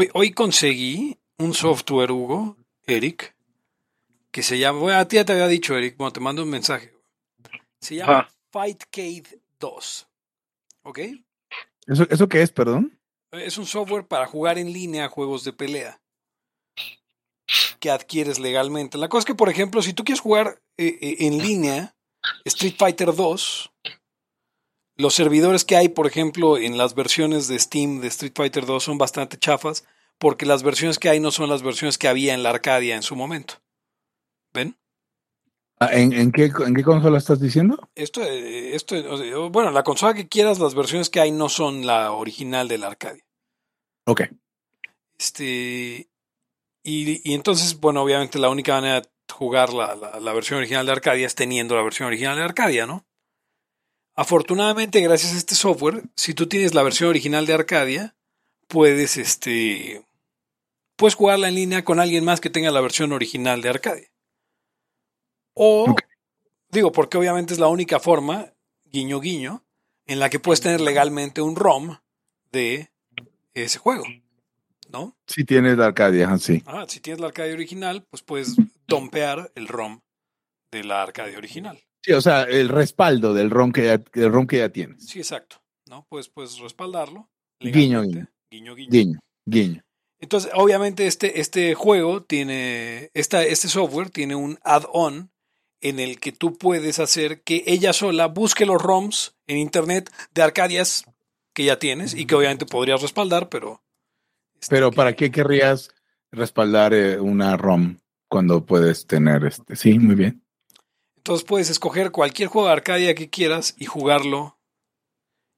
Hoy, hoy conseguí un software, Hugo, Eric, que se llama, bueno, a ti ya te había dicho, Eric, bueno, te mando un mensaje. Se llama Fightcade 2. ¿Ok? ¿Eso, ¿Eso qué es, perdón? Es un software para jugar en línea juegos de pelea que adquieres legalmente. La cosa es que, por ejemplo, si tú quieres jugar eh, eh, en línea Street Fighter 2, los servidores que hay, por ejemplo, en las versiones de Steam de Street Fighter 2 son bastante chafas porque las versiones que hay no son las versiones que había en la Arcadia en su momento. ¿Ven? Ah, ¿En, en, qué, ¿En qué consola estás diciendo? Esto, eh, esto, bueno, la consola que quieras, las versiones que hay no son la original de la Arcadia. Ok. Este, y, y entonces, bueno, obviamente la única manera de jugar la, la, la, versión original de Arcadia es teniendo la versión original de Arcadia, ¿no? Afortunadamente, gracias a este software, si tú tienes la versión original de Arcadia, puedes, este, puedes jugarla en línea con alguien más que tenga la versión original de Arcadia. O, okay. digo, porque obviamente es la única forma, guiño guiño, en la que puedes tener legalmente un ROM de ese juego. ¿No? Si tienes la Arcadia, sí. Ah, si tienes la Arcadia original, pues puedes dompear el ROM de la Arcadia original. Sí, o sea, el respaldo del ROM que ya, del ROM que ya tienes. Sí, exacto. ¿No? Pues puedes respaldarlo. Guiño guiño. guiño, guiño. Guiño, guiño. Entonces, obviamente, este, este juego tiene, esta, este software tiene un add-on en el que tú puedes hacer que ella sola busque los ROMs en internet de Arcadias que ya tienes y que obviamente podrías respaldar, pero. Este, pero ¿para qué querrías respaldar eh, una ROM cuando puedes tener este? Sí, muy bien. Entonces puedes escoger cualquier juego de Arcadia que quieras y jugarlo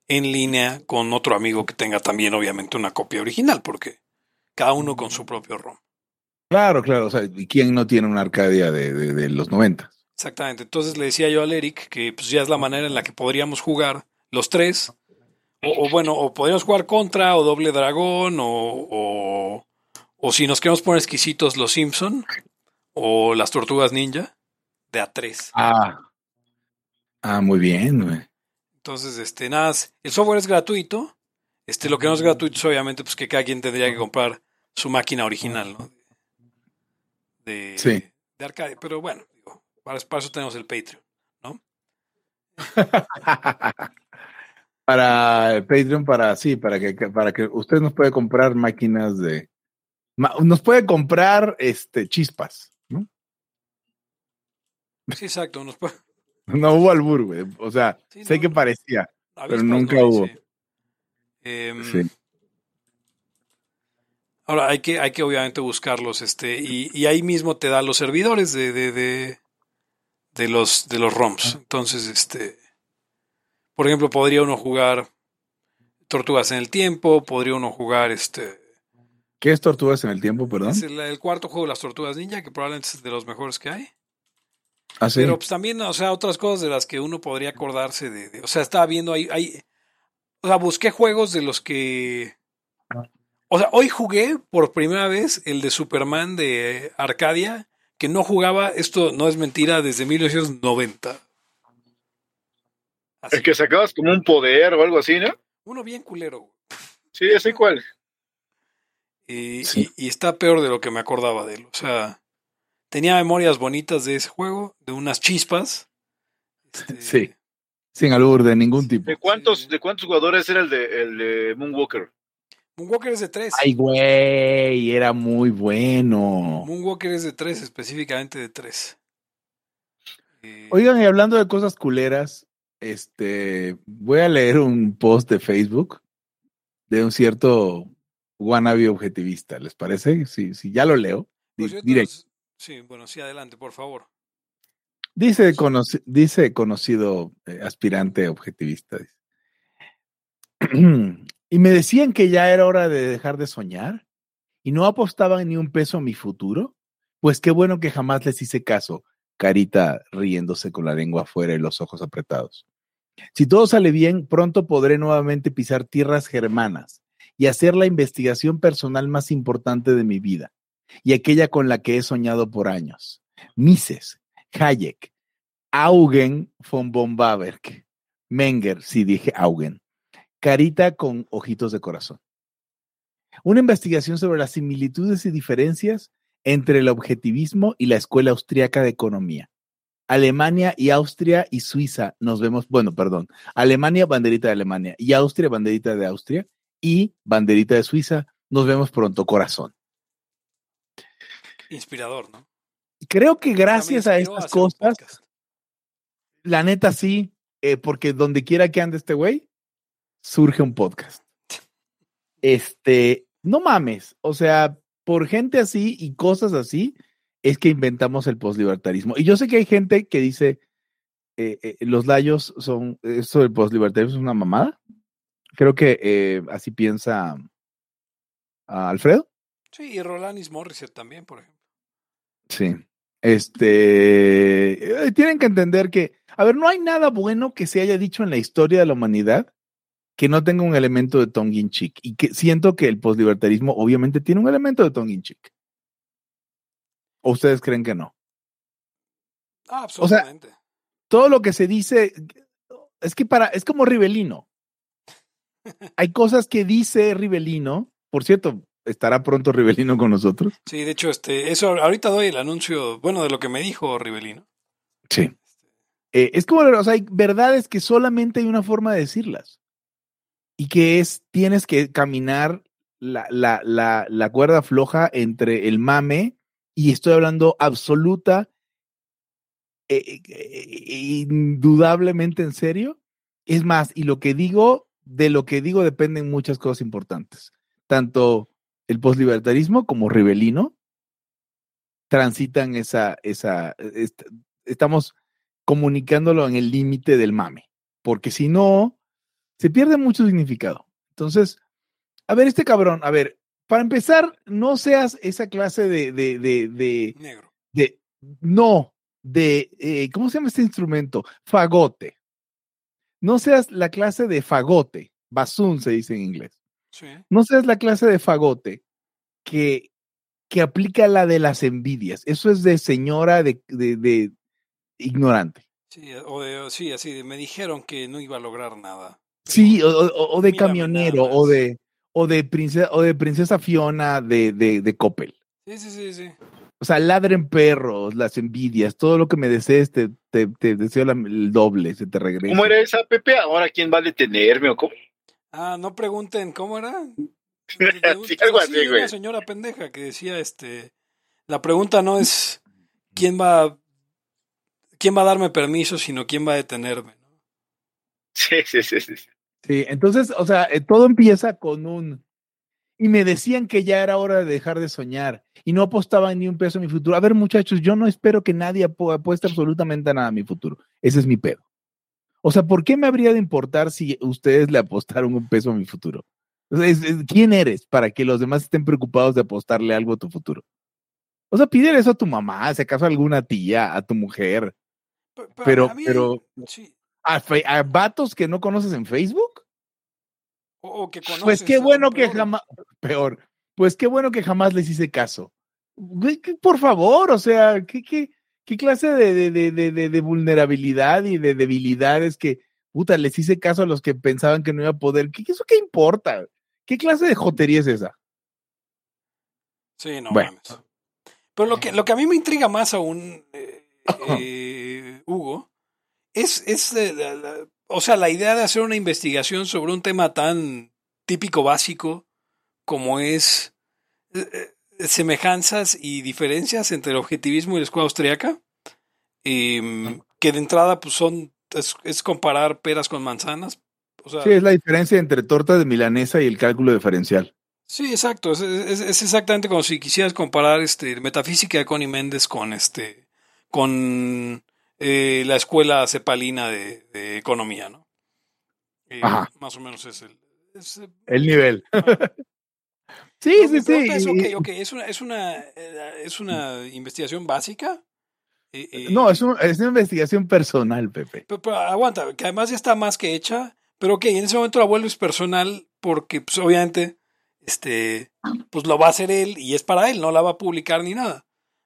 en línea con otro amigo que tenga también, obviamente, una copia original, porque cada uno con su propio ROM. Claro, claro. O sea, ¿y quién no tiene una Arcadia de, de, de los 90? Exactamente. Entonces le decía yo al Eric que pues ya es la manera en la que podríamos jugar los tres. O, o bueno, o podríamos jugar contra o doble dragón o, o, o, si nos queremos poner exquisitos los Simpson o las tortugas ninja de a tres. Ah. Ah, muy bien, güey. Entonces, este, nada, el software es gratuito. Este, lo que no es gratuito es obviamente pues que cada quien tendría que comprar su máquina original, ¿no? De, sí. de arcade. Pero bueno, digo, para, para eso tenemos el Patreon, ¿no? para el Patreon, para sí, para que para que usted nos puede comprar máquinas de nos puede comprar este chispas, ¿no? Sí, exacto, nos puede no hubo albur, güey. O sea, sí, sé no, que parecía, pero nunca no, hubo. Sí. Eh, sí. Ahora hay que, hay que obviamente buscarlos, este, y, y ahí mismo te da los servidores de, de, de, de los de los ROMs. Entonces, este, por ejemplo, podría uno jugar Tortugas en el Tiempo, podría uno jugar este. ¿Qué es Tortugas en el Tiempo, perdón? Es el, el cuarto juego de las Tortugas Ninja, que probablemente es de los mejores que hay. ¿Ah, sí? Pero pues también, o sea, otras cosas de las que uno podría acordarse de, de o sea, estaba viendo ahí, ahí, o sea, busqué juegos de los que, o sea, hoy jugué por primera vez el de Superman de Arcadia, que no jugaba, esto no es mentira, desde 1990. Así. El que sacabas como un poder o algo así, ¿no? Uno bien culero. Sí, así cuál. Y, sí. y, y está peor de lo que me acordaba de él, o sea tenía memorias bonitas de ese juego, de unas chispas. Este... Sí. Sin albur de ningún tipo. ¿De cuántos, ¿De cuántos jugadores era el de, el de Moonwalker? Moonwalker es de tres. Ay, güey, era muy bueno. Moonwalker es de tres, específicamente de tres. Eh... Oigan, y hablando de cosas culeras, este, voy a leer un post de Facebook de un cierto wannabe objetivista, ¿les parece? Si, si ya lo leo, pues directo. Sí, bueno, sí, adelante, por favor. Dice, dice conocido eh, aspirante objetivista. Y me decían que ya era hora de dejar de soñar y no apostaban ni un peso a mi futuro. Pues qué bueno que jamás les hice caso, carita riéndose con la lengua afuera y los ojos apretados. Si todo sale bien, pronto podré nuevamente pisar tierras germanas y hacer la investigación personal más importante de mi vida y aquella con la que he soñado por años. Mises, Hayek, Augen von Bombaberg, Menger, si sí dije Augen, carita con ojitos de corazón. una investigación sobre las similitudes y diferencias entre el objetivismo y la Escuela Austriaca de Economía. Alemania y Austria y Suiza nos vemos, bueno, perdón, Alemania, banderita de Alemania, y Austria, banderita de Austria, y banderita de Suiza, nos vemos pronto, corazón. Inspirador, ¿no? Creo que gracias a estas cosas, la neta sí, eh, porque donde quiera que ande este güey, surge un podcast. Este, no mames, o sea, por gente así y cosas así, es que inventamos el postlibertarismo. Y yo sé que hay gente que dice, eh, eh, los layos son, esto del postlibertarismo es una mamada. Creo que así piensa ah, Alfredo. Sí, y Rolanis Morissette también, por ejemplo. Sí. Este, eh, tienen que entender que, a ver, no hay nada bueno que se haya dicho en la historia de la humanidad que no tenga un elemento de tongue in cheek. Y que siento que el postlibertarismo obviamente tiene un elemento de tongue in cheek. ¿O ustedes creen que no? Ah, absolutamente. Todo lo que se dice es que para, es como Rivelino. Hay cosas que dice Rivelino, por cierto, estará pronto Rivelino con nosotros. sí, de hecho, este, eso ahorita doy el anuncio, bueno, de lo que me dijo Rivelino. Sí. Eh, es como, o sea, hay verdades que solamente hay una forma de decirlas. Y que es, tienes que caminar la, la, la, la cuerda floja entre el mame, y estoy hablando absoluta, eh, eh, indudablemente en serio. Es más, y lo que digo, de lo que digo dependen muchas cosas importantes. Tanto el postlibertarismo como Rivelino transitan esa, esa, est- estamos comunicándolo en el límite del mame, porque si no, se pierde mucho significado. Entonces, a ver, este cabrón, a ver, para empezar, no seas esa clase de, de, de, de, Negro. de- no, de, eh, ¿cómo se llama este instrumento? Fagote. No seas la clase de fagote, basún se dice en inglés. Sí. No seas la clase de fagote que, que aplica la de las envidias. Eso es de señora de, de, de ignorante. Sí, o de, sí, así de, me dijeron que no iba a lograr nada. Sí, o, o- o de Mírame camionero, o de, o de princesa, o de princesa Fiona de, de, de Coppel. Sí, sí, sí, sí. O sea, ladren perros, las envidias, todo lo que me desees te, te, te deseo la- el doble, se te regresa. ¿Cómo era esa, Pepe? Ahora, ¿quién va a detenerme o cómo? Ah, no pregunten, ¿cómo era? Sí, algo así, Sí, güey. una señora pendeja que decía, este, la pregunta no es quién va, quién va a darme permiso, sino quién va a detenerme. ¿no? Sí, sí, sí, sí. Sí, entonces, o sea, eh, todo empieza con un... Y me decían que ya era hora de dejar de soñar y no apostaban ni un peso en mi futuro. A ver, muchachos, yo no espero que nadie apu- apueste absolutamente a nada a mi futuro. Ese es mi pedo. O sea, ¿por qué me habría de importar si ustedes le apostaron un peso a mi futuro? O sea, es- es- ¿quién eres para que los demás estén preocupados de apostarle algo a tu futuro? O sea, pídele eso a tu mamá, si acaso a alguna tía, a tu mujer, Pe- Pero- a mí- pero- sí, a, vatos que no conoces en Facebook. o, o que Pues conoces qué bueno que peor. jamás, peor, pues qué bueno que jamás les hice caso. Por favor, o sea, ¿qué, qué, qué clase de, de, de, de, vulnerabilidad y de debilidades que, puta, les hice caso a los que pensaban que no iba a poder? ¿Qué, eso qué importa? ¿Qué clase de jotería es esa? Sí, no Bueno. mames. Pero lo que, lo que a mí me intriga más aún, eh, eh, Hugo, es, es eh, la- la- o sea, la idea de hacer una investigación sobre un tema tan típico, básico, como es eh, eh, semejanzas y diferencias entre el objetivismo y la escuela austriaca, em, que de entrada pues son, es, es comparar peras con manzanas. O sea, Sí, es la diferencia entre torta de milanesa y el cálculo diferencial. Sí, exacto. Es, es- es exactamente como si quisieras comparar este metafísica de Connie Méndez con este con eh, la escuela cepalina de, de economía, ¿no? Eh, Ajá. Más o menos es el. es, El nivel. ah. Sí, sí, pregunta sí. es, y- ok, ok, es una, es una, eh, es una investigación básica. Eh, eh, No, es, un- es una investigación personal, Pepe. Pero, pero aguanta, que además ya está más que hecha, pero ok, en ese momento la vuelves personal porque pues obviamente este pues lo va a hacer él y es para él, no la va a publicar ni nada.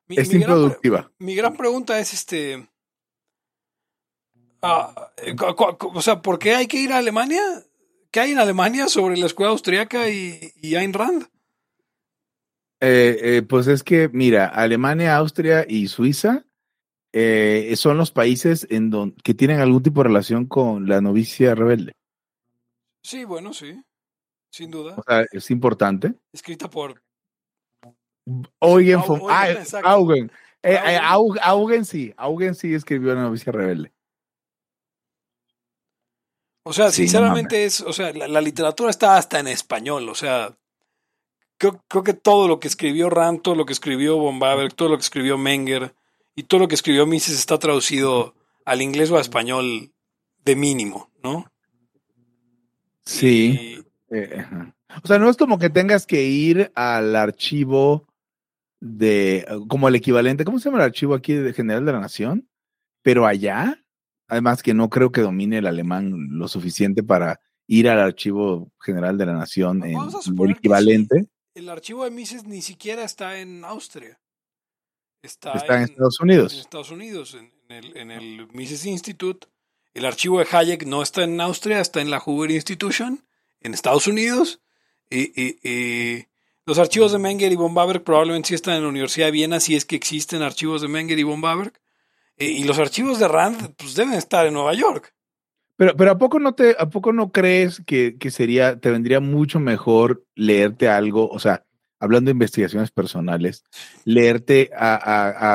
Mi, Es mi gran, improductiva. mi gran pregunta es este ah, o sea, ¿por qué hay que ir a Alemania? ¿Qué hay en Alemania sobre la escuela austriaca y, y Ayn Rand? Eh, eh, pues es que, mira, Alemania, Austria y Suiza eh, son los países en don, que tienen algún tipo de relación con la novicia rebelde. Sí, bueno, sí. Sin duda. O sea, es importante. Escrita por. Eugen von Eugen, ah. Augen. Augen. Aug- Augen sí, Augen sí escribió la novicia rebelde. O sea, Sí, no sinceramente es. O sea, la, la literatura está hasta en español. O sea. Creo, creo que todo lo que escribió Rand, todo lo que escribió von Baberg, todo lo que escribió Menger y todo lo que escribió Mises está traducido al inglés o a español de mínimo, ¿no? Sí. Y- Eh, o sea, no es como que tengas que ir al archivo de, como el equivalente, ¿cómo se llama el archivo aquí de General de la Nación? Pero allá, además que no creo que domine el alemán lo suficiente para ir al archivo general de la Nación en que equivalente, el archivo de Mises ni siquiera está en Austria. Está, está en Estados Unidos. en Estados Unidos, en, en el, en el Mises Institute. El archivo de Hayek no está en Austria, está en la Hoover Institution, en Estados Unidos. Y, y- y los archivos de Menger y von Baberg probablemente sí están en la Universidad de Viena, si es que existen archivos de Menger y von Baberg. Eh, y los archivos de Rand pues, deben estar en Nueva York. Pero, pero ¿a poco no te, a poco no crees que, que sería, te vendría mucho mejor leerte algo, o sea, hablando de investigaciones personales, leerte a,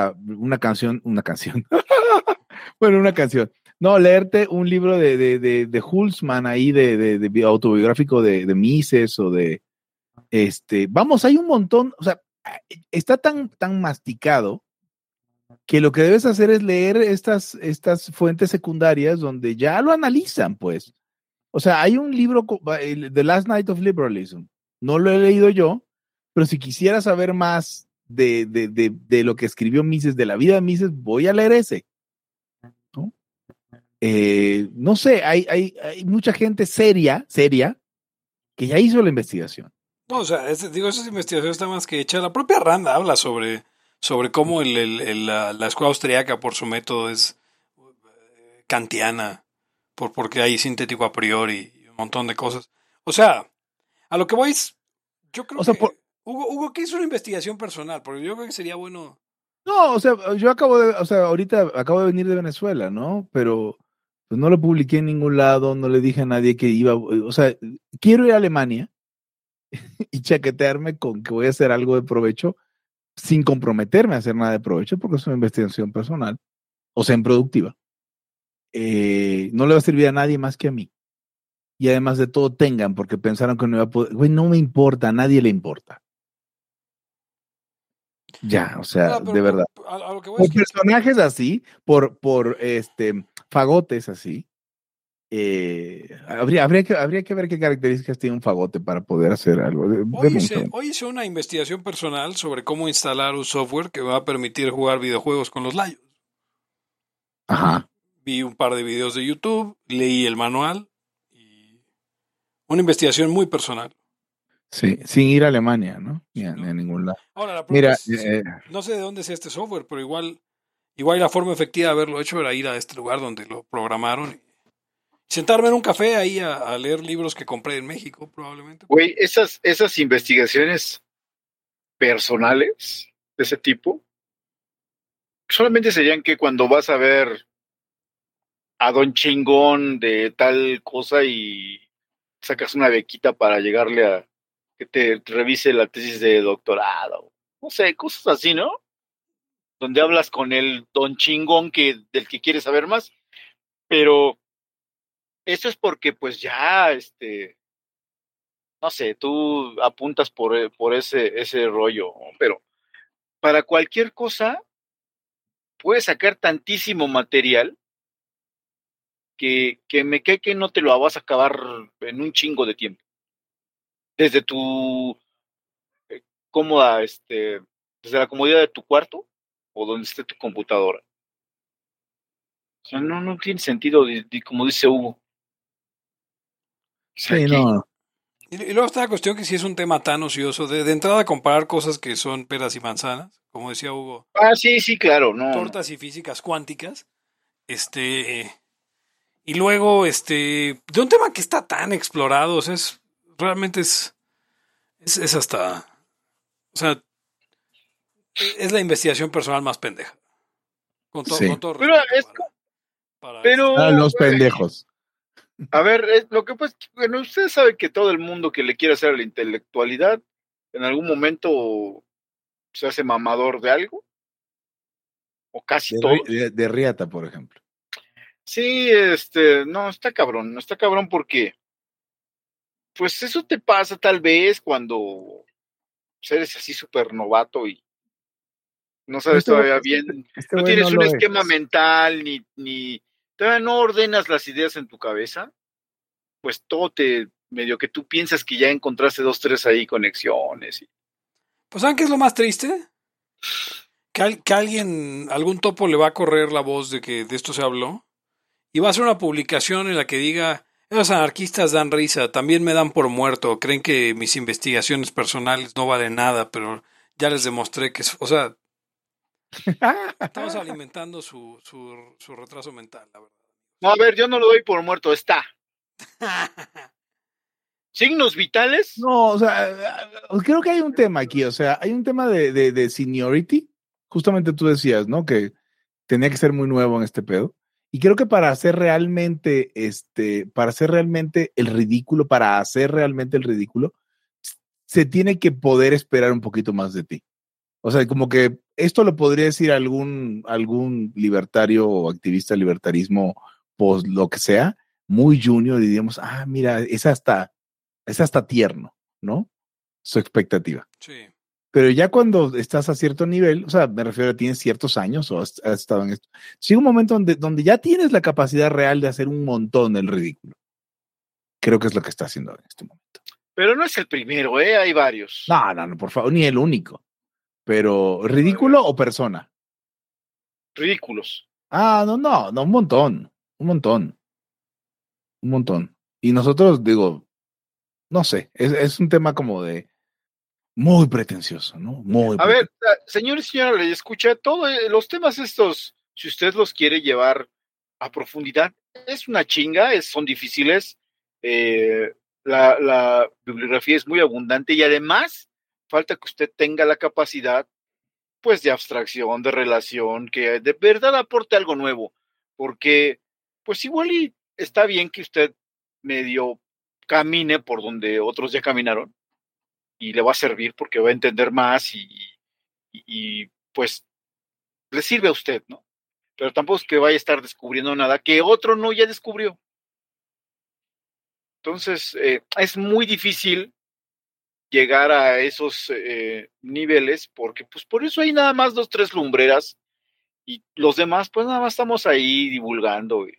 a- una canción, una canción, bueno, una canción, no, leerte un libro de, de, de, de Hulsman ahí, de, de, de bi- autobiográfico de, de Mises o de, este, vamos, hay un montón, o sea, está tan, tan masticado que lo que debes hacer es leer estas, estas fuentes secundarias donde ya lo analizan, pues. O sea, hay un libro, The Last Night of Liberalism. No lo he leído yo, pero si quisiera saber más de, de, de, de lo que escribió Mises, de la vida de Mises, voy a leer ese. ¿no? Eh, no sé, hay, hay, hay mucha gente seria, seria, que ya hizo la investigación. No, o sea, digo, esas investigaciones están más que hechas. La propia Rand habla sobre, sobre cómo el- el- el- la, la escuela austriaca, por su método, es eh, kantiana, por, porque hay sintético a priori y un montón de cosas. O sea, a lo que voy es, yo creo O sea, que por- Hugo, Hugo, ¿qué es una investigación personal? Porque yo creo que sería bueno. No, o sea, yo acabo de, o sea, ahorita acabo de venir de Venezuela, ¿no? Pero pues no lo publiqué en ningún lado, no le dije a nadie que iba, o sea, quiero ir a Alemania y chaquetearme con que voy a hacer algo de provecho sin comprometerme a hacer nada de provecho porque es una investigación personal, o sea, improductiva. Eh, no le va a servir a nadie más que a mí. Y además de todo, tengan, porque pensaron que no iba a poder. Güey, no me importa, a nadie le importa. Ya, o sea, pero de verdad. Por que personajes así, por, por este fagotes así, eh, habría, habría, que, habría que ver qué características tiene un fagote para poder hacer algo. De- Hoy hice, hoy hice una investigación personal sobre cómo instalar un software que me va a permitir jugar videojuegos con los Lions. Ajá. Vi un par de videos de YouTube, leí el manual y una investigación muy personal. Sí, sin ir a Alemania, ¿no? Ni a, ni ningún lado. Ahora, la Mira, es, eh, no sé de dónde sea este software, pero igual, igual la forma efectiva de haberlo hecho era ir a este lugar donde lo programaron y sentarme en un café ahí a, leer libros que compré en México, probablemente. Güey, esas, esas investigaciones personales de ese tipo solamente serían que cuando vas a ver a Don Chingón de tal cosa y sacas una bequita para llegarle a que te revise la tesis de doctorado. No sé, cosas así, ¿no? Donde hablas con el Don Chingón que, del que quieres saber más. Pero eso es porque pues ya, este, no sé, tú apuntas por, e- por ese, ese rollo, pero para cualquier cosa puedes sacar tantísimo material que, que me cae que no te lo vas a acabar en un chingo de tiempo. Desde tu eh, cómoda, este, desde la comodidad de tu cuarto o donde esté tu computadora. O sea, no, no tiene sentido, como dice Hugo. Sí, aquí- no. Y, y luego está la cuestión que si es un tema tan ocioso, de, de entrada comparar cosas que son peras y manzanas, como decía Hugo, Ah, sí, sí, claro, no. tortas y físicas cuánticas, este, y luego, este, de un tema que está tan explorado, o sea, es, realmente es, es, es hasta, o sea, es la investigación personal más pendeja. Con, to- Sí. con todo Pero es para- para- Pero. A los güey, pendejos. A ver, es- lo que pasa es que, bueno, ustedes saben que todo el mundo que le quiere hacer a la intelectualidad, en algún momento se hace mamador de algo. O casi De, todo. De- de Riata, por ejemplo. Sí, este, no, está cabrón, no está cabrón porque, pues eso te pasa tal vez cuando pues, eres así súper novato y no sabes Este todavía bien, Este no tienes un es. esquema mental ni, ni, todavía no ordenas las ideas en tu cabeza, pues todo te, medio que tú piensas que ya encontraste dos, tres ahí conexiones. y- Pues ¿saben qué es lo más triste? Que, que alguien, algún topo le va a correr la voz de que de esto se habló y va a hacer una publicación en la que diga, esos anarquistas dan risa, también me dan por muerto, creen que mis investigaciones personales no valen nada, pero ya les demostré que, es- o sea, estamos alimentando su, su, su retraso mental, la verdad. No, a ver, yo no lo doy por muerto, está. Signos vitales, No, o sea, creo que hay un tema aquí, o sea, hay un tema de, de, de seniority. Justamente tú decías, ¿no? Que tenía que ser muy nuevo en este pedo. Y creo que para hacer realmente, este, para hacer realmente el ridículo, para hacer realmente el ridículo, se tiene que poder esperar un poquito más de ti. O sea, como que esto lo podría decir algún, algún libertario o activista libertarismo, pues lo que sea, muy junior, diríamos, ah, mira, es hasta, es hasta tierno, ¿no? Su expectativa. Sí. Pero ya cuando estás a cierto nivel, o sea, me refiero a tienes ciertos años o has, has estado en esto, llega un momento donde, donde ya tienes la capacidad real de hacer un montón el ridículo. Creo que es lo que está haciendo en este momento. pero no es el primero, ¿eh? Hay varios. No, no, no, por favor, ni el único. Pero, ¿ridículo o persona? Ridículos. Ah, no, no, no, un montón, un montón, un montón. Y nosotros, digo, no sé, es, es un tema como de muy pretencioso, ¿no? Muy A ver, ah, señor y señora, escucha todo, eh, los temas estos, si usted los quiere llevar a profundidad, es una chinga, es, son difíciles, eh, la, la bibliografía es muy abundante y además falta que usted tenga la capacidad, pues, de abstracción, de relación, que de verdad aporte algo nuevo, porque, pues, igual y está bien que usted medio camine por donde otros ya caminaron y le va a servir porque va a entender más y, pues le sirve a usted, ¿no? Pero tampoco es que vaya a estar descubriendo nada que otro no ya descubrió. Entonces, eh, es muy difícil llegar a esos eh, niveles porque pues por eso hay nada más dos, tres lumbreras y los demás pues nada más estamos ahí divulgando. güey.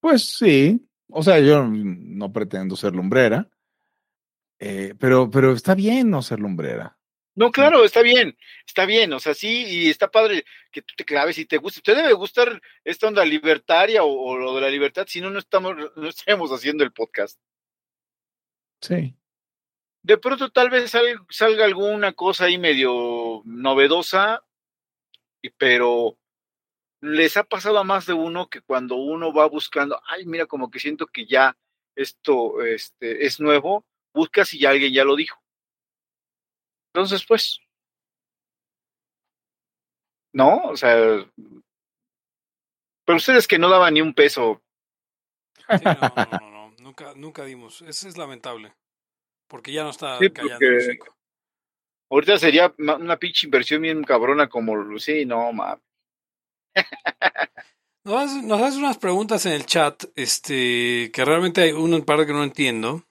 Pues sí, o sea, yo no pretendo ser lumbrera, eh, pero, pero está bien no ser lumbrera. No, claro, está bien, está bien, o sea, sí, y está padre que tú te claves y te guste. Te debe gustar esta onda libertaria o, o lo de la libertad, si no, no estamos, no estaríamos haciendo el podcast. Sí. De pronto tal vez sal, salga alguna cosa ahí medio novedosa, pero les ha pasado a más de uno que cuando uno va buscando, ay, mira, como que siento que ya esto este, es nuevo, buscas y ya alguien ya lo dijo. Entonces, pues, no, o sea, pero ustedes que no daban ni un peso, Sí, no, no, no, no, Nunca, nunca dimos. Eso es lamentable. Porque ya no está Sí, el hocico. ahorita sería una pinche inversión bien cabrona como, sí, no, ma. Nos haces, nos haces unas preguntas en el chat, este, que realmente hay un par que no entiendo.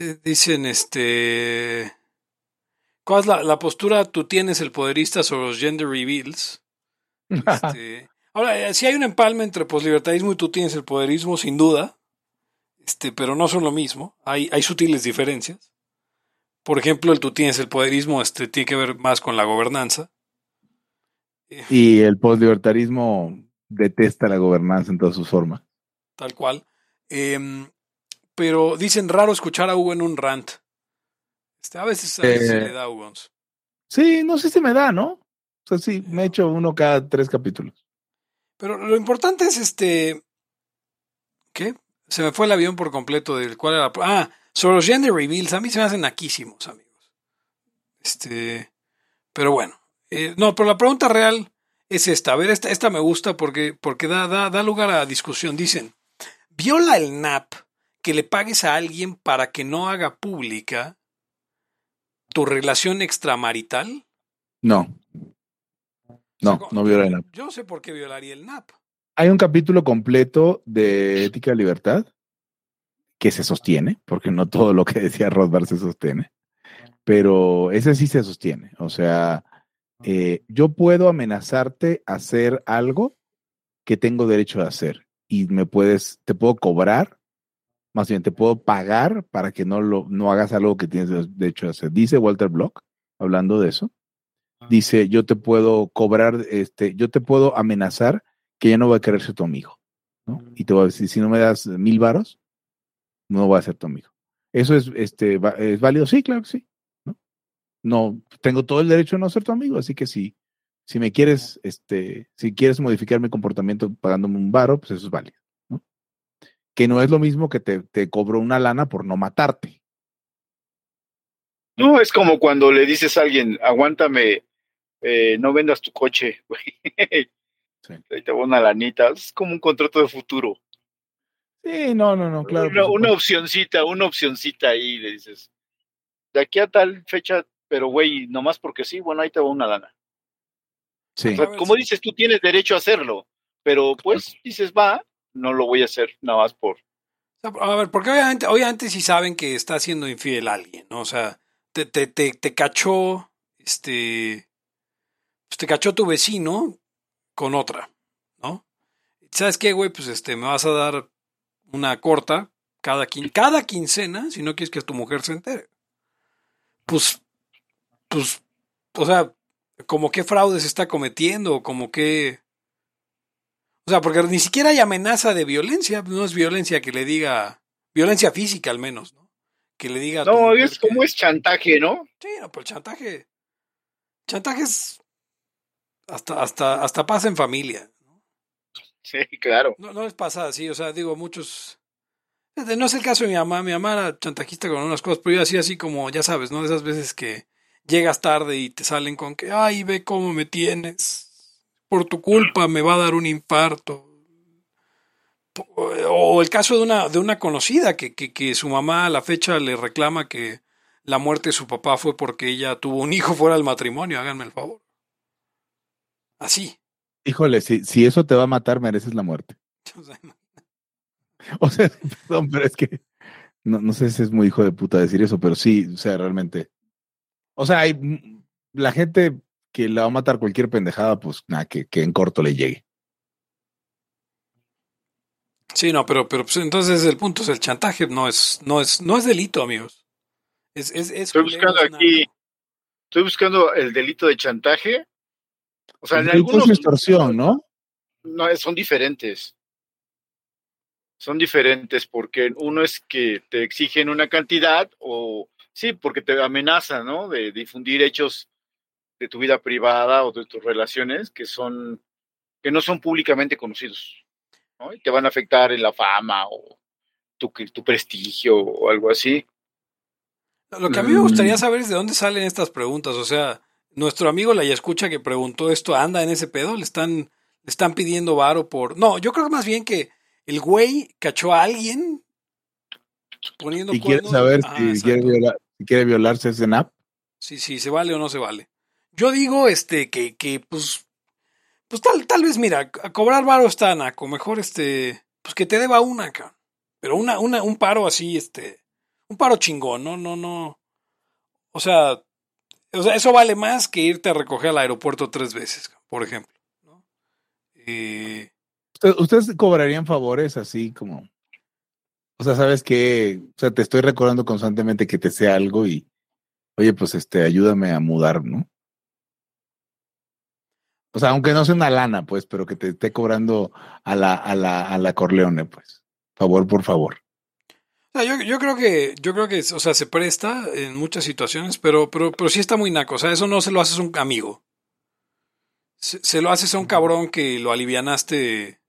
Eh, dicen, este, ¿cuál es la, la postura tú tienes el poderista sobre los gender reveals? Este, ahora, eh, si hay un empalme entre poslibertarismo y tú tienes el poderismo, sin duda, este, pero no son lo mismo. Hay, hay sutiles diferencias. Por ejemplo, el tú tienes el poderismo, este, tiene que ver más con la gobernanza. Y el postlibertarismo detesta la gobernanza en todas sus formas. tal cual. Em, pero dicen raro escuchar a Hugo en un rant. Este, a veces, a veces se Eh. le da a Hugo. Sí, no sé si me da, ¿no? O sea, sí, me he hecho uno cada tres capítulos. Pero lo importante es este. ¿Qué? Se me fue el avión por completo del cual era. Ah, sobre los gender reveals, a mí se me hacen naquísimos, amigos. Este, pero bueno. Eh, no, pero la pregunta real es esta. A ver, esta, esta me gusta porque, porque da, da, da lugar a discusión. Dicen, ¿viola el NAP que le pagues a alguien para que no haga pública tu relación extramarital? No. No, no viola el NAP. Yo sé por qué violaría el NAP. Hay un capítulo completo de Ética y Libertad que se sostiene, porque no todo lo que decía Rothbard se sostiene, pero ese sí se sostiene. O sea, eh, yo puedo amenazarte a hacer algo que tengo derecho a hacer y me puedes, te puedo cobrar, más bien te puedo pagar para que no, lo, no hagas algo que tienes derecho a hacer. Dice Walter Block, hablando de eso, dice, yo te puedo cobrar, este, yo te puedo amenazar que ya no voy a querer ser tu amigo. ¿no? Y te voy a decir, si no me das mil varos, no voy a ser tu amigo. ¿Eso es, este, es válido? Sí, claro que sí. ¿no? no, tengo todo el derecho a no ser tu amigo, así que si, si me quieres, este, si quieres modificar mi comportamiento pagándome un varo, pues eso es válido. ¿no? Que no es lo mismo que te, te cobro una lana por no matarte. No, es como cuando le dices a alguien, aguántame, eh, no vendas tu coche, güey. Sí. Ahí te voy una lanita. Es como un contrato de futuro. Sí, no, no, no, claro. Una, una opcioncita, una opcioncita ahí, le dices. De aquí a tal fecha, pero güey, nomás porque sí, bueno, ahí te va una lana. Sí. O sea, como dices, tú tienes derecho a hacerlo, pero pues dices, va, no lo voy a hacer nada más por. A ver, porque obviamente, obviamente sí saben que está siendo infiel a alguien, ¿no? O sea, te, te, te, te cachó, este, pues te cachó tu vecino con otra, ¿no? ¿Sabes qué, güey? Pues este, me vas a dar una corta cada, quin cada quincena si no quieres que tu mujer se entere. Pues, pues, o sea, como qué fraude se está cometiendo, como qué... O sea, porque ni siquiera hay amenaza de violencia, no es violencia que le diga, violencia física al menos, ¿no? Que le diga... No, es que... como es chantaje, ¿no? Sí, no, el chantaje... Chantaje es hasta, hasta, hasta pasa en familia. ¿no? Sí, claro. No, no les pasa así, o sea, digo, muchos. No es el caso de mi mamá, mi mamá era chantajista con unas cosas, pero yo hacía así como, ya sabes, ¿no? De esas veces que llegas tarde y te salen con que, ay, ve cómo me tienes, por tu culpa me va a dar un infarto. O el caso de una, de una conocida que, que, que su mamá a la fecha le reclama que la muerte de su papá fue porque ella tuvo un hijo fuera del matrimonio, háganme el favor. Así. Híjole, si, si eso te va a matar, mereces la muerte. O sea, perdón, pero es que no, no, sé si es muy hijo de puta decir eso, pero sí, o sea, realmente. O sea, hay la gente que la va a matar cualquier pendejada, pues nada, que, que en corto le llegue. Sí, no, pero, pero pues, entonces el punto es el chantaje, no es, no es, no es delito, amigos. Es, es, es estoy buscando aquí, estoy buscando el delito de chantaje o sea, el algunos, es extorsión, ¿no? No, son diferentes. Son diferentes porque uno es que te exigen una cantidad o sí, porque te amenazan, ¿no? De difundir hechos de tu vida privada o de tus relaciones que son que no son públicamente conocidos, ¿no? Y te van a afectar en la fama o tu, tu prestigio o algo así. Lo que a mí me gustaría saber es de dónde salen estas preguntas, o sea, nuestro amigo la escucha que preguntó esto anda en ese pedo, le están, le están pidiendo varo por. No, yo creo que más bien que el güey cachó a alguien poniendo. Y quiere saber ah, si, quiere violar, si, quiere violarse ese NAP. Sí, sí, se vale o no se vale. Yo digo este que, que pues. Pues tal, tal vez, mira, a cobrar varo está naco. Mejor este. Pues que te deba una acá. Pero una, una, un paro así, este. Un paro chingón, no, no, no. O sea, o sea, eso vale más que irte a recoger al aeropuerto tres veces, por ejemplo. ¿no? Eh, ¿Ustedes cobrarían favores así como... O sea, sabes que, o sea, te estoy recordando constantemente que te sea algo y, oye, pues este, ayúdame a mudar, ¿no? O sea, aunque no sea una lana, pues, pero que te esté cobrando a la, a la, a la Corleone, pues. Favor, por favor. Yo, yo, creo que, yo creo que, o sea, se presta en muchas situaciones, pero, pero, pero sí está muy naco. O sea, eso no se lo haces a un amigo. Se, se lo haces a un cabrón que lo alivianaste.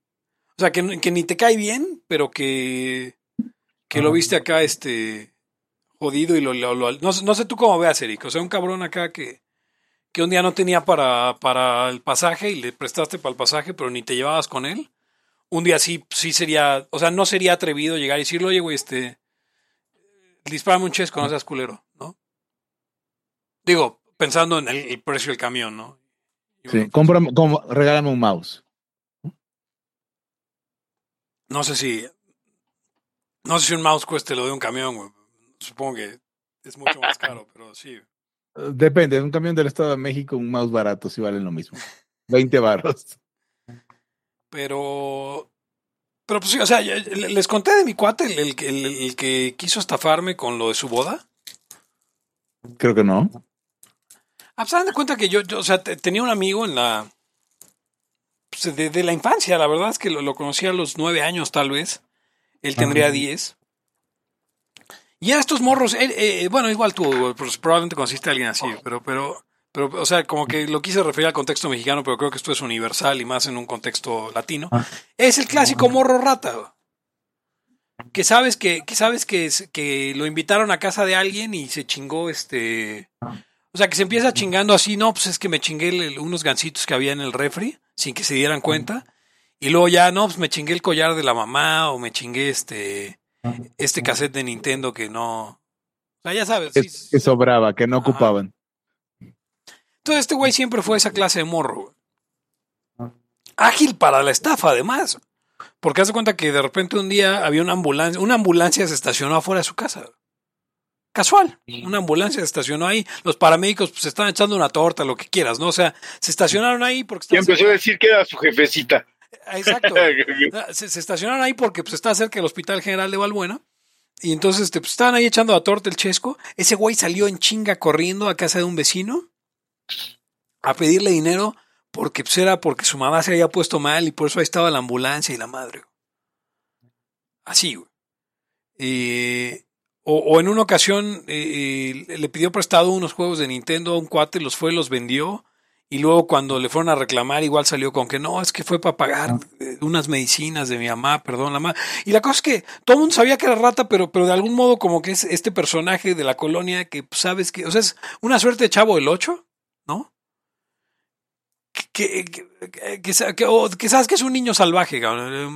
O sea, que, que ni te cae bien, pero que, que lo viste acá, este, jodido y lo, lo- lo- no, sé- no sé tú cómo veas, Eric. O sea, un cabrón acá que, que un día no tenía para, para el pasaje y le prestaste para el pasaje, pero ni te llevabas con él. Un día sí, sí sería, o sea, no sería atrevido llegar y decirle, oye, güey, este, dispárame un chesco, no seas culero, ¿no? Digo, pensando en el, el precio del camión, ¿no? Y Sí, uno, cómprame- como, regálame un mouse. No sé si, no sé si un mouse cueste lo de un camión, güey. Supongo que es mucho más caro, pero sí. Depende, de un camión del Estado de México, un mouse barato sí valen lo mismo. 20 baros. Pero, pero pues sí, o sea, les conté de mi cuate, el, el que- el- el que quiso estafarme con lo de su boda. Creo que no. Ah, pues de cuenta que yo, yo, o sea, te- tenía un amigo en la, pues, de, de la infancia, la verdad es que lo, lo conocí a los nueve años tal vez. Él tendría Ajá. diez. Y eran estos morros, él, eh, bueno, igual tú, pues, probablemente conociste a alguien así, pero, pero, pero, o sea, como que lo quise referir al contexto mexicano, pero creo que esto es universal y más en un contexto latino. Ah. Es el clásico morro rata, que sabes que, que sabes que, que lo invitaron a casa de alguien y se chingó este, o sea, que se empieza chingando así, no, pues es que me chingué unos gancitos que había en el refri sin que se dieran cuenta. Y luego ya, no, pues me chingué el collar de la mamá o me chingué este, este cassette de Nintendo que no. O sea, ya sabes. Que, sí, que sobraba, que no Ajá. ocupaban. Entonces este güey siempre fue esa clase de morro. güey. Ágil para la estafa, además. Porque hace cuenta que de repente un día había una ambulancia, una ambulancia se estacionó afuera de su casa. Casual, una ambulancia se estacionó ahí. Los paramédicos pues estaban echando una torta, lo que quieras, ¿no? O sea, se estacionaron ahí porque Y empezó a decir que era su jefecita. Exacto. Se, se estacionaron ahí porque pues, está cerca del Hospital General de Valbuena. Y entonces este, pues, estaban ahí echando la torta el chesco. Ese güey salió en chinga corriendo a casa de un vecino a pedirle dinero porque pues, era porque su mamá se había puesto mal y por eso ahí estaba la ambulancia y la madre. Así, güey. Eh, o, o en una ocasión eh, eh, le pidió prestado unos juegos de Nintendo a un cuate, los fue, los vendió. Y luego cuando le fueron a reclamar, igual salió con que no, es que fue para pagar eh, unas medicinas de mi mamá, perdón, la mamá. Y la cosa es que todo el mundo sabía que era rata, pero, pero de algún modo como que es este personaje de la colonia que pues, sabes que, o sea, es una suerte de chavo del 8, ¿no? Que, que, que- que o que sabes que es un niño salvaje, cabrón,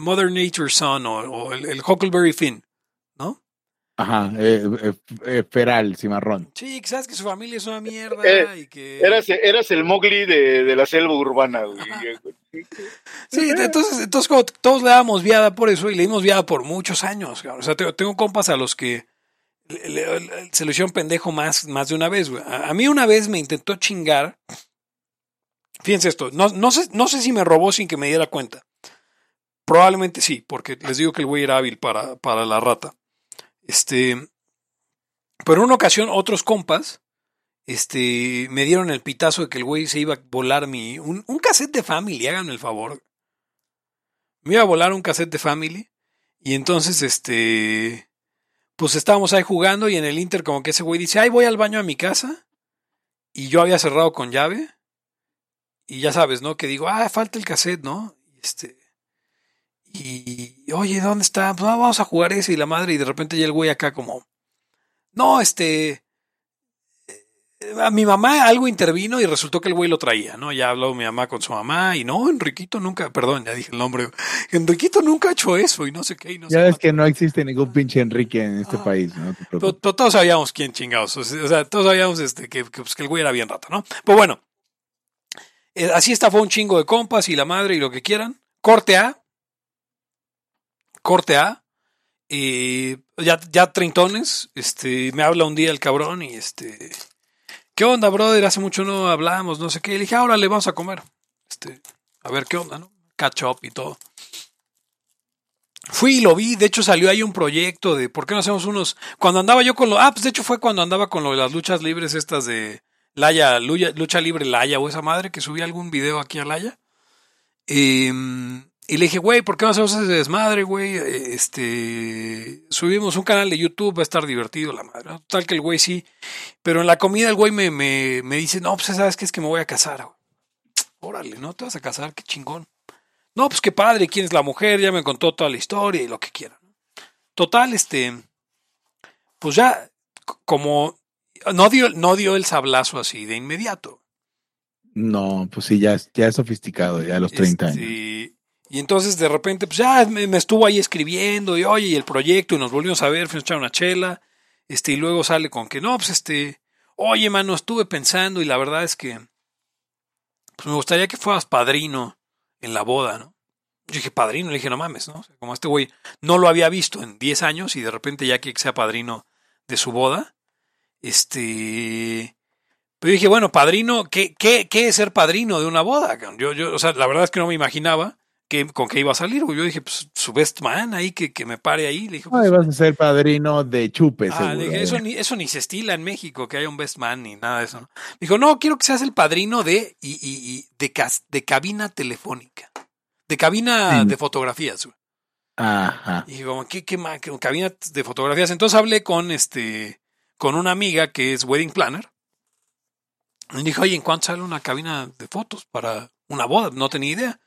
Mother Nature's Son o, o el, el Huckleberry Finn, ¿no? Ajá, eh, eh, eh, feral, cimarrón. Sí, que sabes que su familia es una mierda Eh, y que... Eras, eras el Mowgli de, de la selva urbana, güey. Sí, entonces, entonces como todos le dábamos viada por eso y le dimos viada por muchos años. cabrón. O sea, tengo, tengo compas a los que se lo hicieron pendejo más, más de una vez. güey. A, mí una vez me intentó chingar. Fíjense esto, no, no, sé, no sé si me robó sin que me diera cuenta. Probablemente sí, porque les digo que el güey era hábil para, para la rata. Este, pero en una ocasión otros compas este, me dieron el pitazo de que el güey se iba a volar mi. Un, un cassette de Family, háganme el favor. Me iba a volar un cassette de Family. Y entonces, este. Pues estábamos ahí jugando y en el Inter, como que ese güey dice: Ay, voy al baño a mi casa. Y yo había cerrado con llave. Y ya sabes, ¿no? Que digo: Ah, falta el cassette, ¿no? Y este. Y. Oye, ¿dónde está? Pues ah, vamos a jugar ese y la madre. Y de repente ya el güey acá, como. No, este a mi mamá algo intervino y resultó que el güey lo traía, ¿no? Ya habló mi mamá con su mamá y no, Enriquito nunca, perdón, ya dije el nombre, Enriquito nunca ha hecho eso y no sé qué y no Ya ves que no existe ningún pinche Enrique en este Ah. país, ¿no? todos sabíamos quién chingados, o sea, todos sabíamos este, que, que, pues, que el güey era bien rata, ¿no? Pues bueno, eh, así estafó un chingo de compas y la madre y lo que quieran. Corte A, corte A, eh, ya, ya treintones, este, me habla un día el cabrón y este, ¿qué onda, brother? Hace mucho no hablábamos, no sé qué. Le dije, ahora le vamos a comer. Este, a ver qué onda, ¿no? Catch up y todo. Fui y lo vi, de hecho salió ahí un proyecto de por qué no hacemos unos. Cuando andaba yo con lo. Ah, pues de hecho fue cuando andaba con lo de las luchas libres estas de Laya, lucha, lucha libre Laya o esa madre que subí algún video aquí a Laya. Eh, y le dije, güey, ¿por qué no hacemos ese desmadre, güey? Este. Subimos un canal de YouTube, va a estar divertido la madre. ¿no? Tal que el güey sí. Pero en la comida el güey me, me, me dice, no, pues sabes que es que me voy a casar, güey. Órale, ¿no? Te vas a casar, qué chingón. No, pues qué padre, quién es la mujer, ya me contó toda la historia y lo que quiera. Total, este. pues ya, como no dio, no dio el sablazo así de inmediato. No, pues sí, ya, es- ya es sofisticado, ya a los 30 Este, años. Y entonces de repente, pues ya me, estuvo ahí escribiendo, y oye, y el proyecto, y nos volvimos a ver, fuimos a echar una chela, este, y luego sale con que no, pues este, oye, mano, estuve pensando, y la verdad es que, pues me gustaría que fueras padrino en la boda, ¿no? Yo dije, padrino, le dije, no mames, ¿no? O sea, como este güey no lo había visto en 10 años, y de repente ya que sea padrino de su boda, este. Pero dije, bueno, padrino, ¿qué, qué, qué es ser padrino de una boda? Yo, yo, o sea, la verdad es que no me imaginaba que, con qué iba a salir. Yo dije, pues su best man ahí, que, que me pare ahí. Le dije, Ay, pues, vas a ser padrino de chupe, ah, seguro. dije, eso, ni, eso ni se estila en México, que haya un best man ni nada de eso. ¿no? Me dijo, no, quiero que seas el padrino de, y, y, y de, cas- de cabina telefónica. De cabina Sí. de fotografías. güey. Ajá. Y dije, como, ¿qué, qué, qué cabina de fotografías? Entonces hablé con este, con una amiga que es wedding planner. Y dije, oye, ¿en cuánto sale una cabina de fotos para una boda? No tenía idea.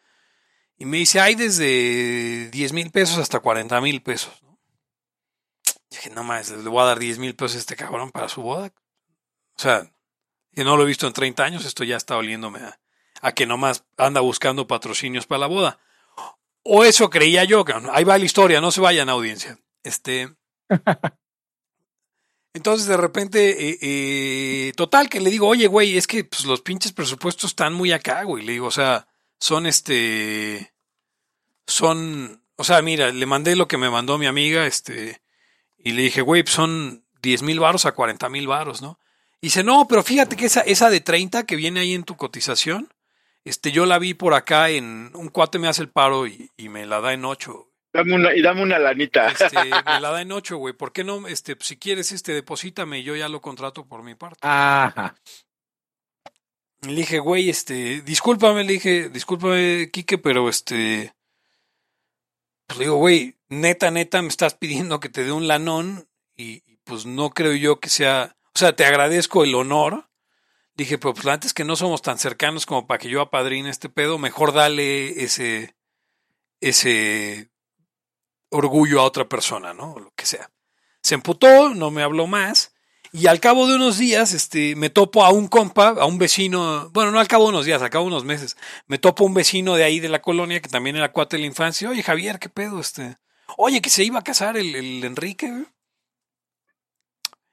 Y me dice, hay desde 10 mil pesos hasta 40 mil pesos. ¿no? dije, no más, le voy a dar 10 mil pesos a este cabrón para su boda. O sea, que no lo he visto en 30 años, esto ya está oliéndome a, a que nomás anda buscando patrocinios para la boda. O eso creía yo, que ahí va la historia, no se vayan audiencia. Este. Entonces de repente, eh, eh, total, que le digo, oye, güey, es que pues, los pinches presupuestos están muy acá, güey. Le digo, o sea, son este. Son. O sea, mira, le mandé lo que me mandó mi amiga, este. Y le dije, güey, pues son 10 mil varos a 40 mil varos, ¿no? Y dice, no, pero fíjate que esa, esa de 30 que viene ahí en tu cotización, este, yo la vi por acá en. Un cuate me hace el paro y, y me la da en 8. Dame una, y dame una lanita. Este, me la da en 8, güey. ¿Por qué no? Este, si quieres, este, deposítame y yo ya lo contrato por mi parte. Ajá. Le dije, güey, este, discúlpame, le dije, discúlpame, Quique, pero este. Pues le digo, güey, neta, neta, me estás pidiendo que te dé un lanón y, y, pues no creo yo que sea. O sea, te agradezco el honor. Dije, pero pues antes que no somos tan cercanos como para que yo apadrine este pedo, mejor dale ese. ese orgullo a otra persona, ¿no? O lo que sea. Se emputó, no me habló más. Y al cabo de unos días, este, me topo a un compa, a un vecino, bueno, no al cabo de unos días, al cabo de unos meses, me topo a un vecino de ahí de la colonia que también era cuate de la infancia. Oye, Javier, ¿qué pedo? Este, oye, que se iba a casar el, el Enrique, güey.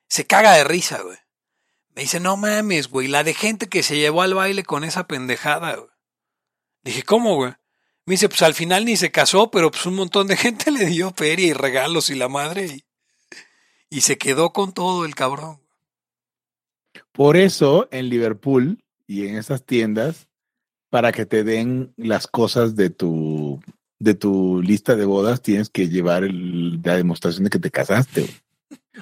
Se caga de risa, güey. Me dice, no mames, güey, la de gente que se llevó al baile con esa pendejada, güey. Dije, ¿cómo, güey? Me dice, pues al final ni se casó, pero pues un montón de gente le dio feria y regalos y la madre y, y se quedó con todo el cabrón. Por eso en Liverpool y en esas tiendas, para que te den las cosas de tu de tu lista de bodas, tienes que llevar el- la demostración de que te casaste.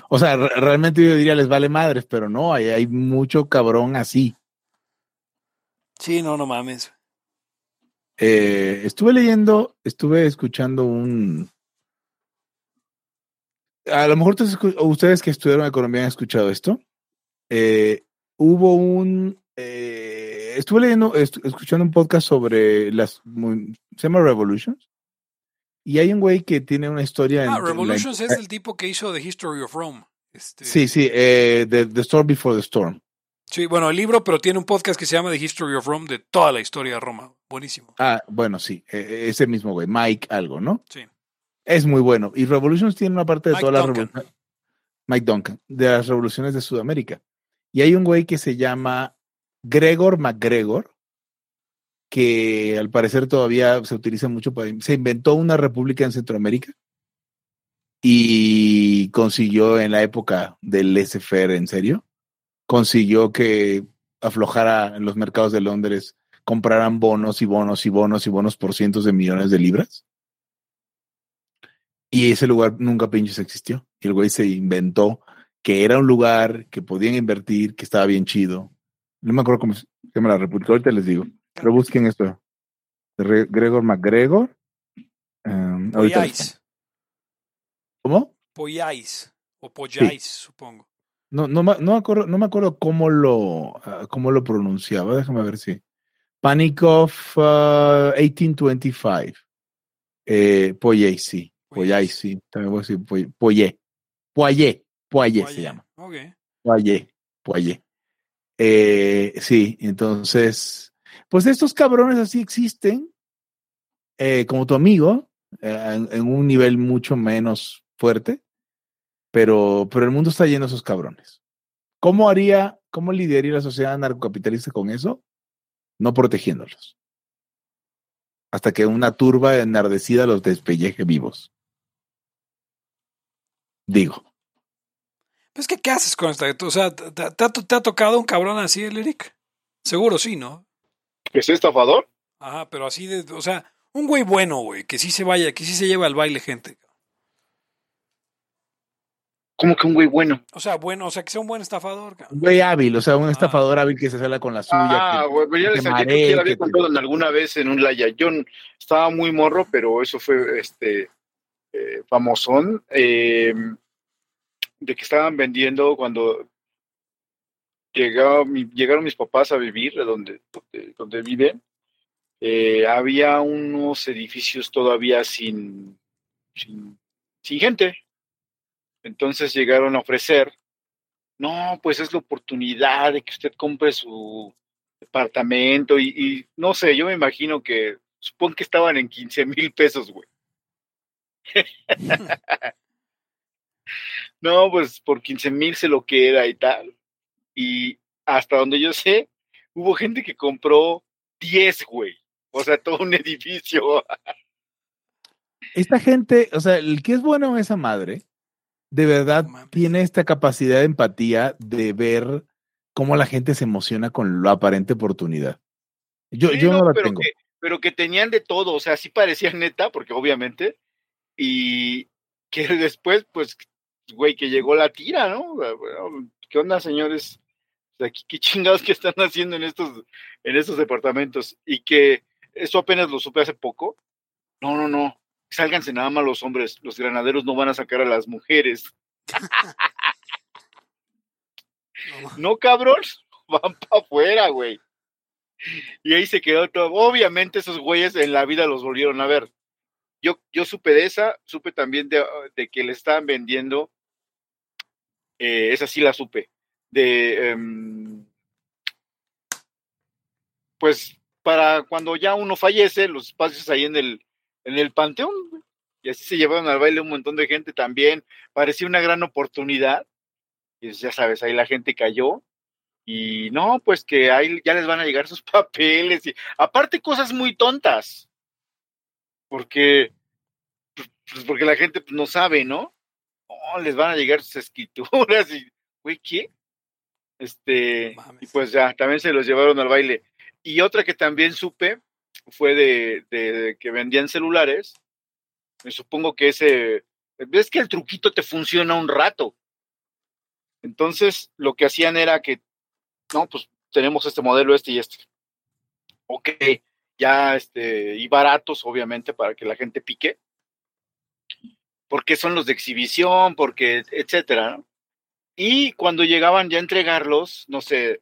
O sea, re- realmente yo diría les vale madres, pero no, hay, hay mucho cabrón así. Sí, no, no mames. Eh, estuve leyendo, estuve escuchando un. A lo mejor ustedes, que estudiaron economía han escuchado esto. Eh, hubo un. eh, estuve leyendo, est- escuchando un podcast sobre las. Se llama Revolutions. Y hay un güey que tiene una historia. en- Ah, en la- Revolutions es el tipo que hizo The History of Rome. Este, Sí, sí, eh, the, the Storm Before the Storm. Sí, bueno, el libro, pero tiene un podcast que se llama The History of Rome de toda la historia de Roma. Buenísimo. Ah, bueno, sí, eh, ese mismo güey, Mike algo, ¿no? Sí. Es muy bueno. Y Revolutions tiene una parte de Mike todas las revoluciones. Mike Duncan, de las revoluciones de Sudamérica. Y hay un güey que se llama Gregor McGregor, que al parecer todavía se utiliza mucho para. Se inventó una república en Centroamérica y consiguió en la época del laissez-faire, en serio, consiguió que aflojara en los mercados de Londres, compraran bonos y bonos y bonos y bonos por cientos de millones de libras. Y ese lugar nunca pinches existió. Y el güey se inventó que era un lugar que podían invertir, que estaba bien chido. No me acuerdo cómo se llama la república, ahorita les digo. Pero busquen esto. Re- Gregor McGregor. Um, Poyais. ¿Cómo? Poyais. O Poyais, supongo. No, no, me- no, me acuerdo, no me acuerdo cómo lo, ah, cómo lo pronunciaba. Déjame ver si. Panic of ah, 1825. Eh, Poyet, sí. Poyet, sí. También voy a decir Poy- Poyet. Poyet. Poyet se llama. Ok. Poyet, Poyet. Eh, sí, entonces, pues estos cabrones así existen, eh, como tu amigo, eh, en, en un nivel mucho menos fuerte, pero, pero el mundo está lleno de esos cabrones. ¿Cómo haría, cómo lidiaría la sociedad narcocapitalista con eso? No protegiéndolos. Hasta que una turba enardecida los despelleje vivos. Digo. Pues que, ¿qué haces con esta? O sea, ¿te, te- te ha, te ha tocado un cabrón así, el Eric? Seguro sí, ¿no? ¿Es estafador? Ajá, pero así de, o sea, un güey bueno, güey, que sí se vaya, que sí se lleva al baile gente. Como que un güey bueno. O sea, bueno, o sea, que sea un buen estafador. cabrón. Un güey hábil, o sea, un estafador hábil que se sale con la suya. Ah, que- güey, pero ya que les que que te- contado en alguna vez en un Laya. Yo estaba muy morro, pero eso fue este eh, famosón. eh, de que estaban vendiendo cuando llegaba llegaron mis papás a vivir de donde, donde, donde viven. eh, había unos edificios todavía sin, sin, sin gente. Entonces llegaron a ofrecer, no, pues es la oportunidad de que usted compre su departamento y, y no sé, yo me imagino que, supongo que estaban en 15 mil pesos, güey. No, pues por 15 mil se lo que era y tal. Y hasta donde yo sé, hubo gente que compró 10, güey. O sea, todo un edificio. Esta gente, o sea, el que es bueno en esa madre, de verdad tiene esta capacidad de empatía de ver cómo la gente se emociona con la aparente oportunidad. Yo, Sí, yo no, la pero tengo. Que, pero que tenían de todo, o sea, sí parecía neta, porque obviamente, y que después, pues, güey, que llegó la tira, ¿no? Bueno, ¿Qué onda, señores? ¿Qué, chingados que están haciendo en estos, en estos departamentos? Y que eso apenas lo supe hace poco. No, no, no. Sálganse nada más los hombres. Los granaderos no van a sacar a las mujeres. No, No, cabrón. Van para afuera, güey. Y ahí se quedó todo. Obviamente esos güeyes en la vida los volvieron a ver. Yo, supe de esa, supe también de, que le estaban vendiendo, eh, esa sí la supe, de, em, pues para cuando ya uno fallece, los espacios ahí en el, en el panteón, y así se llevaron al baile un montón de gente también, parecía una gran oportunidad, y ya sabes, ahí la gente cayó, y no, pues que ahí ya les van a llegar sus papeles, y aparte cosas muy tontas, porque, pues, porque la gente pues, no sabe, ¿no? No, les van a llegar sus escrituras, y, güey, ¿qué? Este, Mames. y pues ya, también se los llevaron al baile. Y otra que también supe fue de, de- de que vendían celulares. Me supongo que ese, ves que el truquito te funciona un rato. Entonces, lo que hacían era que, no, pues tenemos este modelo, este y este. Ok, ya, este, y baratos, obviamente, para que la gente pique. Porque son los de exhibición, porque, etcétera. Y cuando llegaban ya a entregarlos, no sé,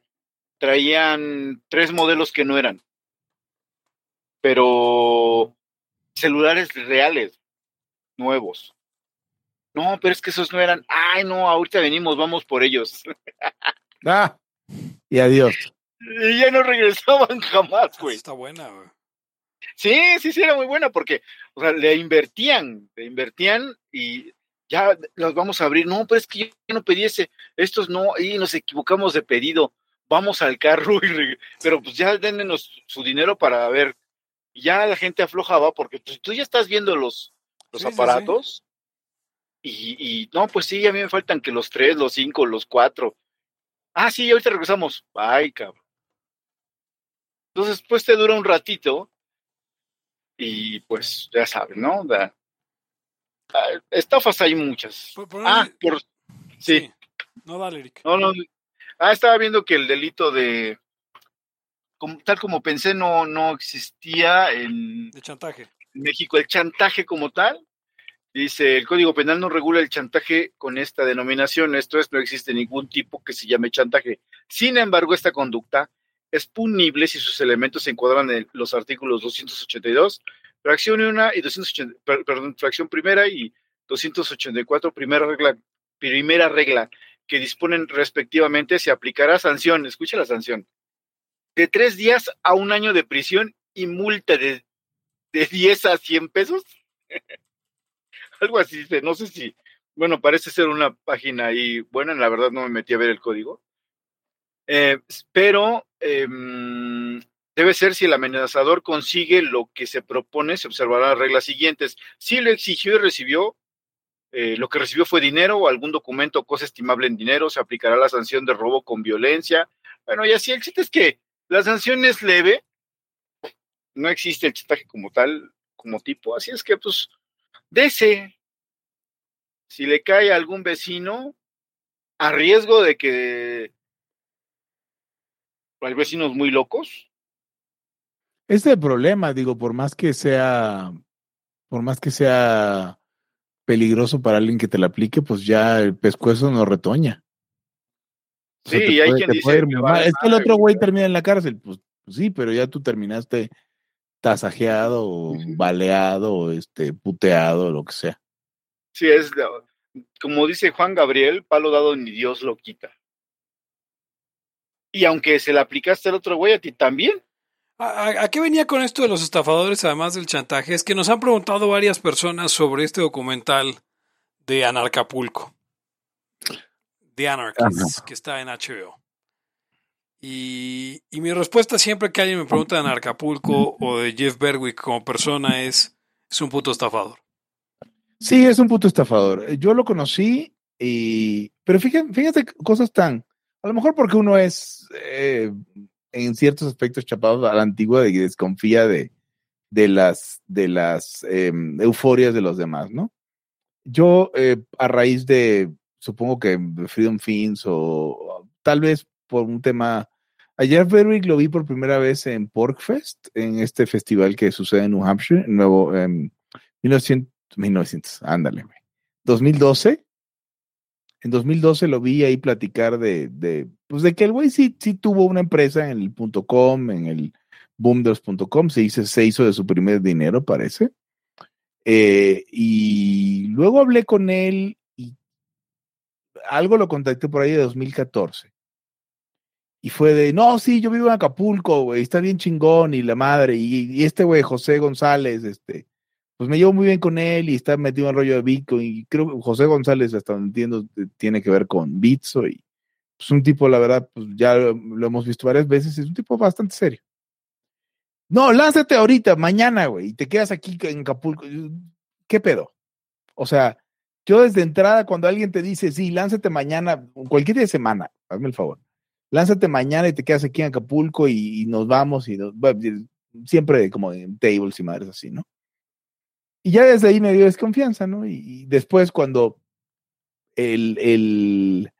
traían tres modelos que no eran. Pero celulares reales, nuevos. No, pero es que esos no eran. Ay, no, ahorita venimos, vamos por ellos. Ah, y adiós. Y ya no regresaban jamás, güey. Está buena, güey. Sí, sí, sí, era muy buena porque, o sea, le invertían, le invertían y ya los vamos a abrir. No, pero es que yo no pedí ese, estos no, y nos equivocamos de pedido. Vamos al carro, y pero pues ya dennos su dinero para ver. Ya la gente aflojaba porque pues, tú ya estás viendo los, los Sí, sí, sí. aparatos. Y, y no, pues sí, a mí me faltan que los tres, los cinco, los cuatro. Ah, sí, ahorita regresamos. Ay, cabrón. Entonces, pues te dura un ratito y pues ya sabes, ¿no? Da- ah, estafas hay muchas. Por- por Ah, por, sí, No, dale, Eric. no, no. Ah, estaba viendo que el delito de, como, tal como pensé, no, no existía en De chantaje. México el chantaje como tal. Dice, el Código Penal no regula el chantaje con esta denominación, esto es, no existe ningún tipo que se llame chantaje. Sin embargo, esta conducta es punible si sus elementos se encuadran en los artículos 282, fracción 1 y 280, per- perdón, fracción primera y 284, primera regla primera regla que disponen respectivamente, se aplicará sanción, escucha la sanción, de tres días a un año de prisión y multa de, de 10 a 100 pesos. Algo así no sé si, bueno, parece ser una página ahí buena, la verdad no me metí a ver el código. Eh, pero em, debe ser si el amenazador consigue lo que se propone, se observarán las reglas siguientes. Si lo exigió y recibió, eh, lo que recibió fue dinero o algún documento o cosa estimable en dinero, se aplicará la sanción de robo con violencia. Bueno, y así el chiste es que la sanción es leve, no existe el chantaje como tal, como tipo, así es que pues, dese, si le cae a algún vecino, a riesgo de que hay vecinos muy locos. Este es el problema, digo, por más que sea, por más que sea peligroso para alguien que te la aplique, pues ya el pescuezo no retoña. sí, y hay quien dice es que el otro güey termina en la cárcel, pues, pues, sí, pero ya tú terminaste tasajeado, baleado, este, puteado, lo que sea. Sí, es como dice Juan Gabriel, palo dado ni Dios lo quita. Y aunque se le aplicaste al otro güey, a ti también. ¿A, qué venía con esto de los estafadores, además del chantaje? Es que nos han preguntado varias personas sobre este documental de Anarcapulco. The Anarchists, que está en HBO. Y, y, mi respuesta siempre que alguien me pregunta de Anarcapulco o de Jeff Berwick como persona es, es un puto estafador. Sí, es un puto estafador. Yo lo conocí y... Pero fíjate, fíjate cosas tan... A lo mejor porque uno es eh, en ciertos aspectos chapado a la antigua y desconfía de, de las, de las em, euforias de los demás, ¿no? Yo, eh, a raíz de, supongo que Freedom Fins o tal vez por un tema Ayer Berwick lo vi por primera vez en Porkfest, en este festival que sucede en New Hampshire, en nuevo, en 1900, 1900, ándale, 2012. En 2012 lo vi ahí platicar de, de pues de que el güey sí, sí tuvo una empresa en el .com, en el boom se hizo, se hizo de su primer dinero, parece. Eh, y luego hablé con él y algo lo contacté por ahí de 2014 y fue de, no, sí, yo vivo en Acapulco, güey, está bien chingón y la madre, y, este güey, José González, este, pues me llevo muy bien con él y está metido en rollo de Bitcoin y creo que José González, hasta donde entiendo, tiene que ver con Bitso y es pues, un tipo, la verdad, pues ya lo, hemos visto varias veces, es un tipo bastante serio. No, lánzate ahorita, mañana, güey, y te quedas aquí en Acapulco. ¿Qué pedo? O sea, yo desde entrada, cuando alguien te dice, sí, lánzate mañana, cualquier día de semana, hazme el favor lánzate mañana y te quedas aquí en Acapulco y, nos vamos y siempre como en tables y madres así, ¿no? Y ya desde ahí me dio desconfianza, ¿no? Y, después cuando el, el,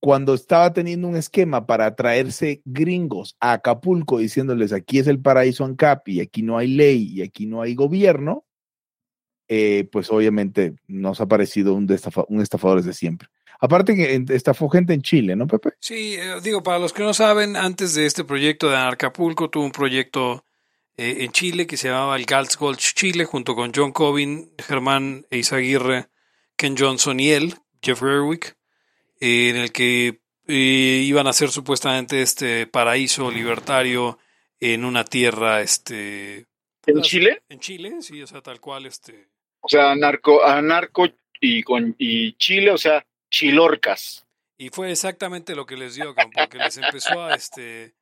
cuando estaba teniendo un esquema para traerse gringos a Acapulco diciéndoles aquí es el paraíso ANCAP y aquí no hay ley y aquí no hay gobierno, eh, pues obviamente nos ha parecido un, un estafador desde siempre. Aparte que estafó gente en Chile, ¿no, Pepe? Sí, eh, digo, para los que no saben, antes de este proyecto de Anarcapulco, tuvo un proyecto eh, en Chile que se llamaba el Gals Chile, junto con John Cobin, Germán Eizaguirre, Ken Johnson y él, Jeff Berwick, eh, en el que iban a ser supuestamente este paraíso libertario en una tierra, este... ¿En Chile? En Chile, sí, o sea, tal cual, este... O sea, narco, anarco y con y Chile, o sea, Chilorcas. Y fue exactamente lo que les dio, porque les empezó a este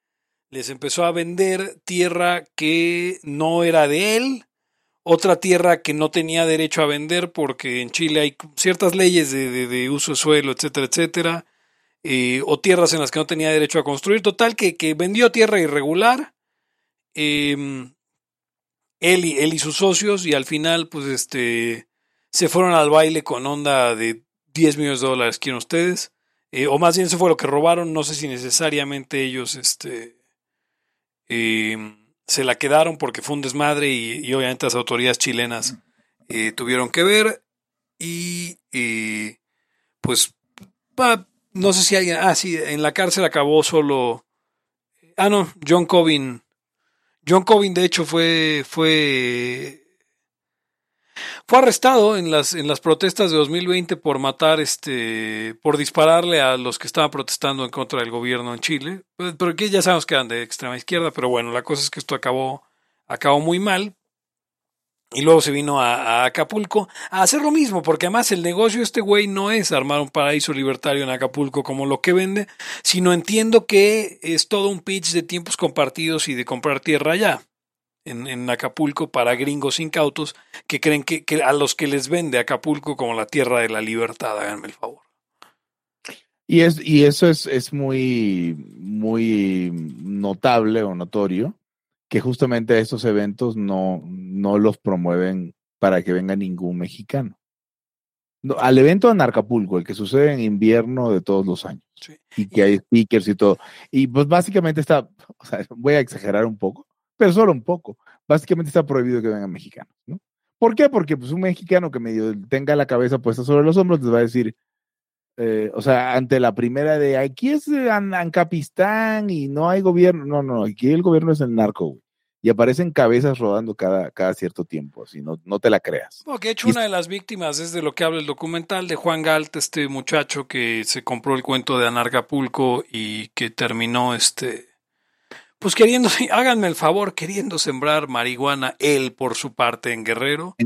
les empezó a vender tierra que no era de él, otra tierra que no tenía derecho a vender porque en Chile hay ciertas leyes de, uso de suelo, etcétera, etcétera, eh, o tierras en las que no tenía derecho a construir. Total, que, que vendió tierra irregular, em, él, y, él y sus socios, y al final, pues, este, se fueron al baile con onda de 10 millones de dólares quieren ustedes. Eh, o más bien eso fue lo que robaron. No sé si necesariamente ellos este, em, se la quedaron porque fue un desmadre y, obviamente las autoridades chilenas eh, tuvieron que ver. Y pues no sé si alguien... Ah, sí, en la cárcel acabó solo... Ah, no, John Cobin. John Cobin de hecho fue... fue Fue arrestado en las, en las protestas de 2020 por matar, este, por dispararle a los que estaban protestando en contra del gobierno en Chile. Pues, pero aquí ya sabemos que eran de extrema izquierda, pero bueno, la cosa es que esto acabó, acabó muy mal. Y luego se vino a, a Acapulco a hacer lo mismo, porque además el negocio de este güey no es armar un paraíso libertario en Acapulco como lo que vende, sino entiendo que es todo un pitch de tiempos compartidos y de comprar tierra allá en, en Acapulco para gringos incautos que creen que, que a los que les vende Acapulco como la tierra de la libertad, háganme el favor. Y, es, y eso es, es muy, muy notable o notorio, que justamente estos eventos no, no los promueven para que venga ningún mexicano. No, al evento en Acapulco, el que sucede en invierno de todos los años, Sí. y que hay speakers y todo. Y pues básicamente está, o sea, voy a exagerar un poco, pero solo un poco. Básicamente está prohibido que vengan mexicanos, ¿no? ¿Por qué? Porque pues un mexicano que medio tenga la cabeza puesta sobre los hombros les va a decir, eh, o sea, ante la primera de aquí es eh, An- Ancapistán y no hay gobierno, no, no, aquí el gobierno es el narco, güey. Y aparecen cabezas rodando cada, cada cierto tiempo, así, no, no te la creas. Bueno, que de hecho Y- una de las víctimas es de lo que habla el documental de Juan Galt, este muchacho que se compró el cuento de Anarcapulco y que terminó este pues queriendo, háganme el favor, queriendo sembrar marihuana él por su parte en Guerrero.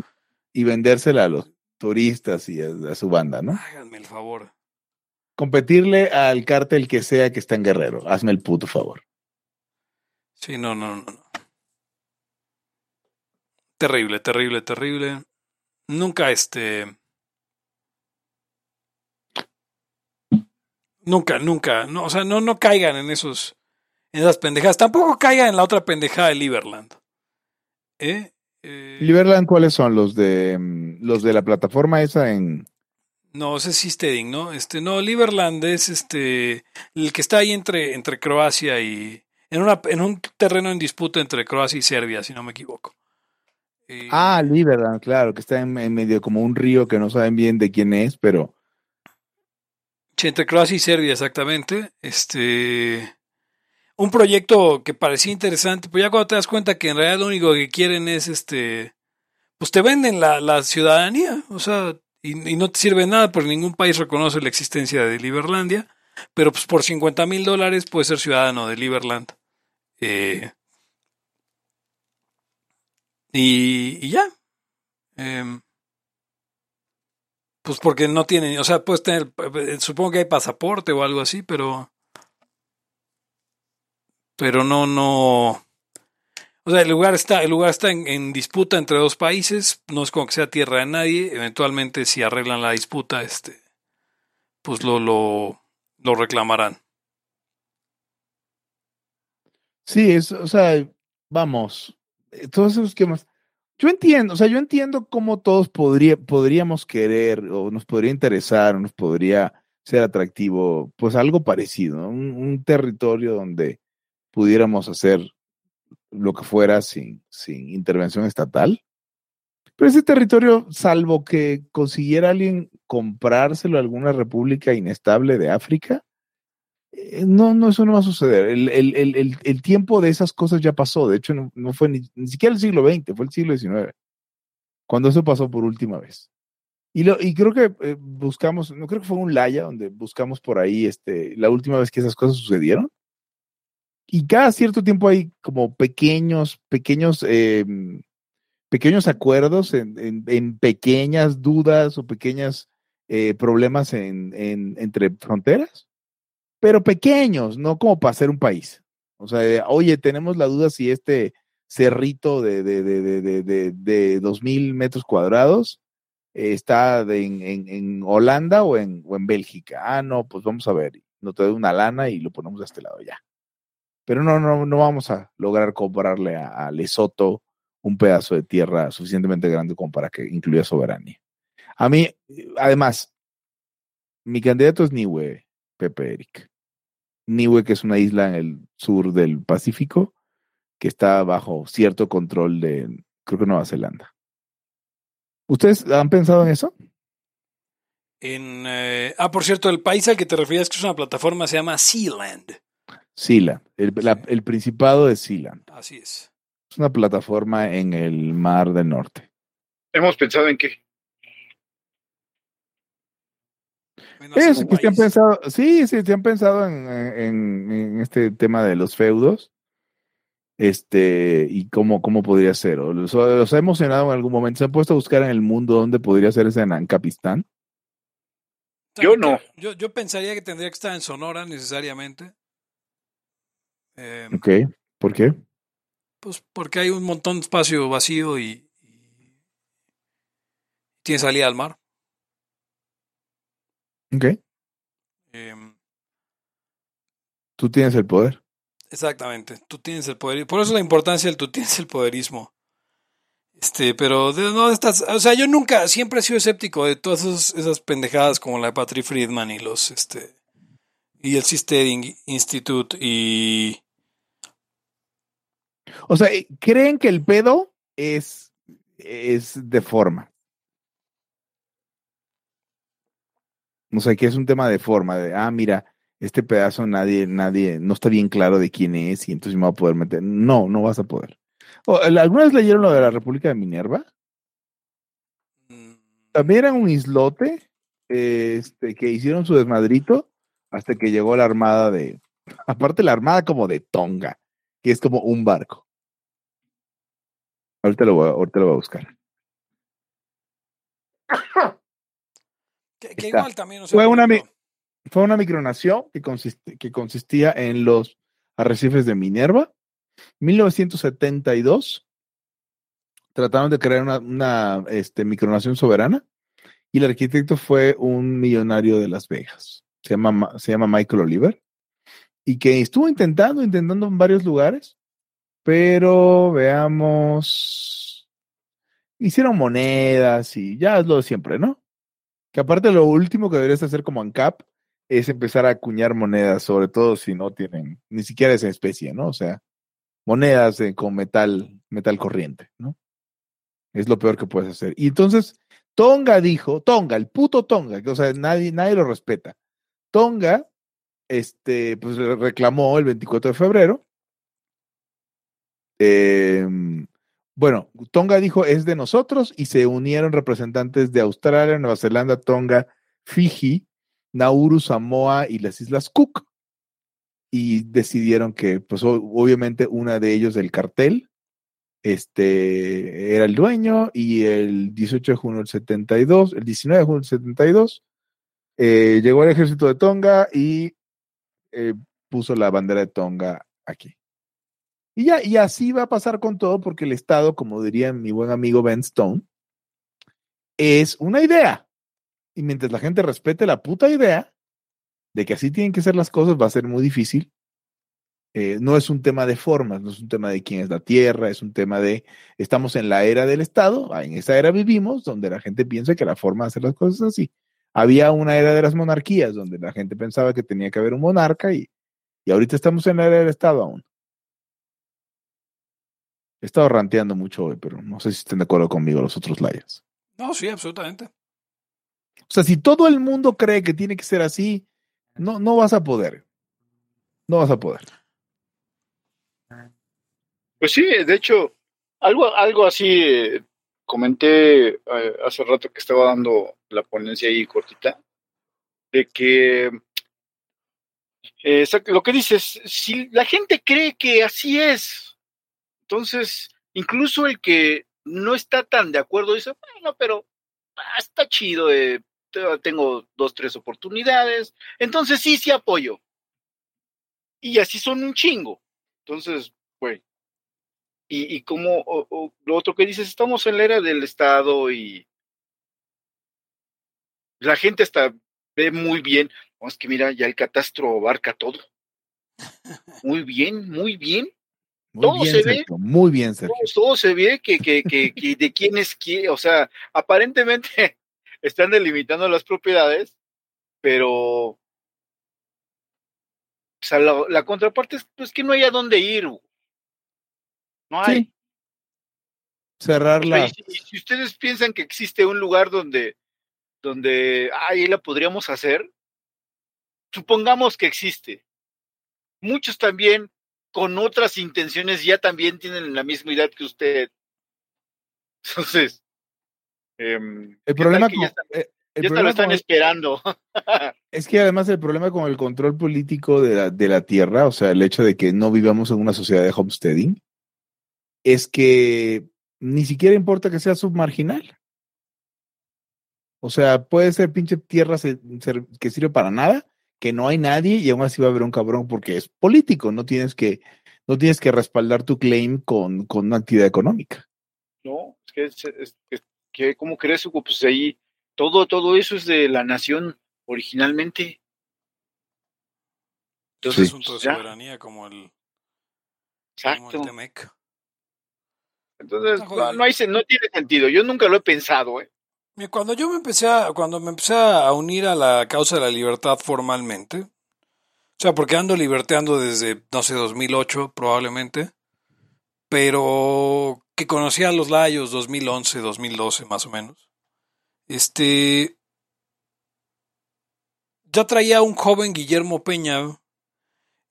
Y vendérsela a los turistas y a, a su banda, ¿no? Háganme el favor. Competirle al cártel que sea que está en Guerrero. Hazme el puto favor. Sí, no, no, no, no. Terrible, terrible, terrible. Nunca este. Nunca, nunca. No, o sea, no, no caigan en esos. En esas pendejadas. Tampoco caigan en la otra pendejada de Liberland. ¿Eh? Eh, Liberland, ¿cuáles son los de mm, los de la plataforma esa en no, ese es Seasteading, ¿no? Este, no, Liberland es este. El que está ahí entre, entre Croacia y. En, una, en un terreno en disputa entre Croacia y Serbia, si no me equivoco. Eh, Ah, Liberland, claro, que está en, en medio como un río que no saben bien de quién es, pero entre Croacia y Serbia, exactamente. Este. Un proyecto que parecía interesante, pero ya cuando te das cuenta que en realidad lo único que quieren es este. Pues te venden la, ciudadanía, o sea, y, no te sirve nada porque ningún país reconoce la existencia de Liberlandia, pero pues por 50 mil dólares puedes ser ciudadano de Liberland. Eh, y, ya. Em, pues porque no tienen, o sea, puedes tener, supongo que hay pasaporte o algo así, pero. Pero no, no. O sea, el lugar está, el lugar está en, disputa entre dos países, no es como que sea tierra de nadie. Eventualmente, si arreglan la disputa, este, pues lo, lo, reclamarán. sí, es, o sea, vamos, eh, todos esos esquemas. Yo entiendo, o sea, yo entiendo cómo todos podría, podríamos querer o nos podría interesar o nos podría ser atractivo, pues algo parecido, ¿no? un territorio donde pudiéramos hacer lo que fuera sin, sin intervención estatal. Pero ese territorio, salvo que consiguiera alguien comprárselo a alguna república inestable de África, eh, no, no, eso no va a suceder. El, el, el, el, tiempo de esas cosas ya pasó. De hecho, no, no fue ni, ni, siquiera el siglo XX, fue el siglo XIX, cuando eso pasó por última vez. Y, lo, y creo que eh, buscamos, no creo que fue un Laya donde buscamos por ahí este, la última vez que esas cosas sucedieron. Y cada cierto tiempo hay como pequeños, pequeños, eh, pequeños acuerdos en, en, pequeñas dudas o pequeños eh, problemas en, entre fronteras pero pequeños, no como para ser un país. O sea, oye, tenemos la duda si este cerrito de, de, de, de, de, de 2.000 metros cuadrados eh, está en, en, en, Holanda o en, o en Bélgica. Ah, no, pues vamos a ver, no te doy una lana y lo ponemos a este lado ya. Pero no, no, no vamos a lograr comprarle a, Lesoto un pedazo de tierra suficientemente grande como para que incluya soberanía. A mí, además, mi candidato es Niue, Pepe Eric. Niue, que es una isla en el sur del Pacífico, que está bajo cierto control de, creo que Nueva Zelanda. ¿Ustedes han pensado en eso? Eh, ah, por cierto, el país al que te referías que es una plataforma se llama Sealand. Sealand, el, la, el Principado de Sealand. Así es. Es una plataforma en el Mar del Norte. ¿Hemos pensado en qué? Es que se han pensado, sí, sí, se han pensado en, en- en este tema de los feudos. Este, y cómo, cómo podría ser. O los, o los ha emocionado en algún momento. Se han puesto a buscar en el mundo dónde podría ser ese en Ancapistán. Yo no. Yo, yo pensaría que tendría que estar en Sonora necesariamente. Eh, Ok, ¿por qué? Pues porque hay un montón de espacio vacío y, y tiene salida al mar. Ok, Eh, tú tienes el poder. exactamente, tú tienes el poder. Por eso la importancia del tú tienes el poderismo. Este, pero de, no estas, o sea, yo nunca, siempre he sido escéptico de todas esas, esas pendejadas como la de Patrick Friedman y los, este, y el Seasteading Institute y O sea, eh, creen que el pedo es, es de forma. O sea, que es un tema de forma, de, ah, mira, este pedazo nadie, nadie, no está bien claro de quién es y entonces me voy a poder meter. No, no vas a poder. ¿Alguna vez leyeron lo de la República de Minerva? mm, También era un islote este, que hicieron su desmadrito hasta que llegó la armada de, aparte la armada como de Tonga, que es como un barco. Ahorita lo voy a, ahorita lo voy a buscar. que, igual también, o sea, Fue una Fue una micronación que, consiste- que consistía en los arrecifes de Minerva. 1972 trataron de crear una, una, este, micronación soberana y el arquitecto fue un millonario de Las Vegas. Se llama, Ma- se llama Michael Oliver y que estuvo intentando, intentando en varios lugares, pero veamos, hicieron monedas y ya es lo de siempre, ¿no? Que aparte lo último que deberías hacer como ANCAP es empezar a acuñar monedas, sobre todo si no tienen ni siquiera esa especie, ¿no? O sea, monedas eh, con metal, metal corriente, ¿no? Es lo peor que puedes hacer. Y entonces Tonga dijo, Tonga, el puto Tonga, que o sea, nadie, nadie lo respeta. Tonga, este, pues reclamó el 24 de febrero. Eh, bueno, Tonga dijo es de nosotros y se unieron representantes de Australia, Nueva Zelanda, Tonga, Fiji, Nauru, Samoa y las Islas Cook. Y decidieron que, pues obviamente, una de ellos del cartel, este, era el dueño y el 18 de junio del 72, el 19 de junio del 72, eh, llegó el ejército de Tonga y eh, puso la bandera de Tonga aquí. Y ya, y así va a pasar con todo, porque el Estado, como diría mi buen amigo Ben Stone, es una idea. Y mientras la gente respete la puta idea de que así tienen que ser las cosas, va a ser muy difícil. Eh, no es un tema de formas, no es un tema de quién es la tierra, es un tema de estamos en la era del Estado, ah, en esa era vivimos, donde la gente piensa que la forma de hacer las cosas es así. Había una era de las monarquías, donde la gente pensaba que tenía que haber un monarca y, y ahorita estamos en la era del Estado aún. He estado ranteando mucho hoy, pero no sé si estén de acuerdo conmigo los otros layers. No, sí, absolutamente. O sea, si todo el mundo cree que tiene que ser así, no, no vas a poder. No vas a poder. Pues sí, de hecho, algo, algo así eh, comenté eh, hace rato que estaba dando la ponencia ahí cortita, de que eh, lo que dices, si la gente cree que así es, entonces incluso el que no está tan de acuerdo dice, bueno, pero ah, está chido, eh, te- tengo dos, tres oportunidades, entonces sí, sí apoyo. Y así son un chingo. Entonces, güey. Y, y como o- o lo otro que dices, estamos en la era del Estado y la gente hasta ve muy bien. Es que mira, ya el catastro abarca todo. Muy bien, muy bien. Muy Todo bien, se ve. Muy bien, Sergio. Todo, todo se ve que, que, que, que de quién es quién. O sea, aparentemente están delimitando las propiedades, pero o sea, la, la contraparte es pues, que no hay a dónde ir. No hay. Sí. Cerrar la. y si, y si ustedes piensan que existe un lugar donde, donde ahí la podríamos hacer, supongamos que existe. Muchos también con otras intenciones ya también tienen la misma idea que usted. Entonces, Em, El ¿qué problema que con- ya, están- eh, el ya te lo están con- esperando. es que además el problema con el control político de la, de la tierra, o sea, el hecho de que no vivamos en una sociedad de homesteading, es que ni siquiera importa que sea submarginal. O sea, puede ser pinche tierra que sirve para nada, que no hay nadie y aún así va a haber un cabrón porque es político, no tienes que, no tienes que respaldar tu claim con, con una actividad económica. No, es que, es- es- es que ¿cómo crees, Hugo? Pues ahí todo, todo eso es de la nación originalmente. Es Entonces, asunto de ya, soberanía como el, como exacto. el Temec. Entonces, no, no, hay, no tiene sentido. Yo nunca lo he pensado, ¿eh? Cuando yo me empecé a, cuando me empecé a unir a la causa de la libertad formalmente, o sea, porque ando liberteando desde, no sé, 2008 probablemente, pero que conocía a los Layos 2011, 2012 más o menos, este, ya traía un joven Guillermo Peña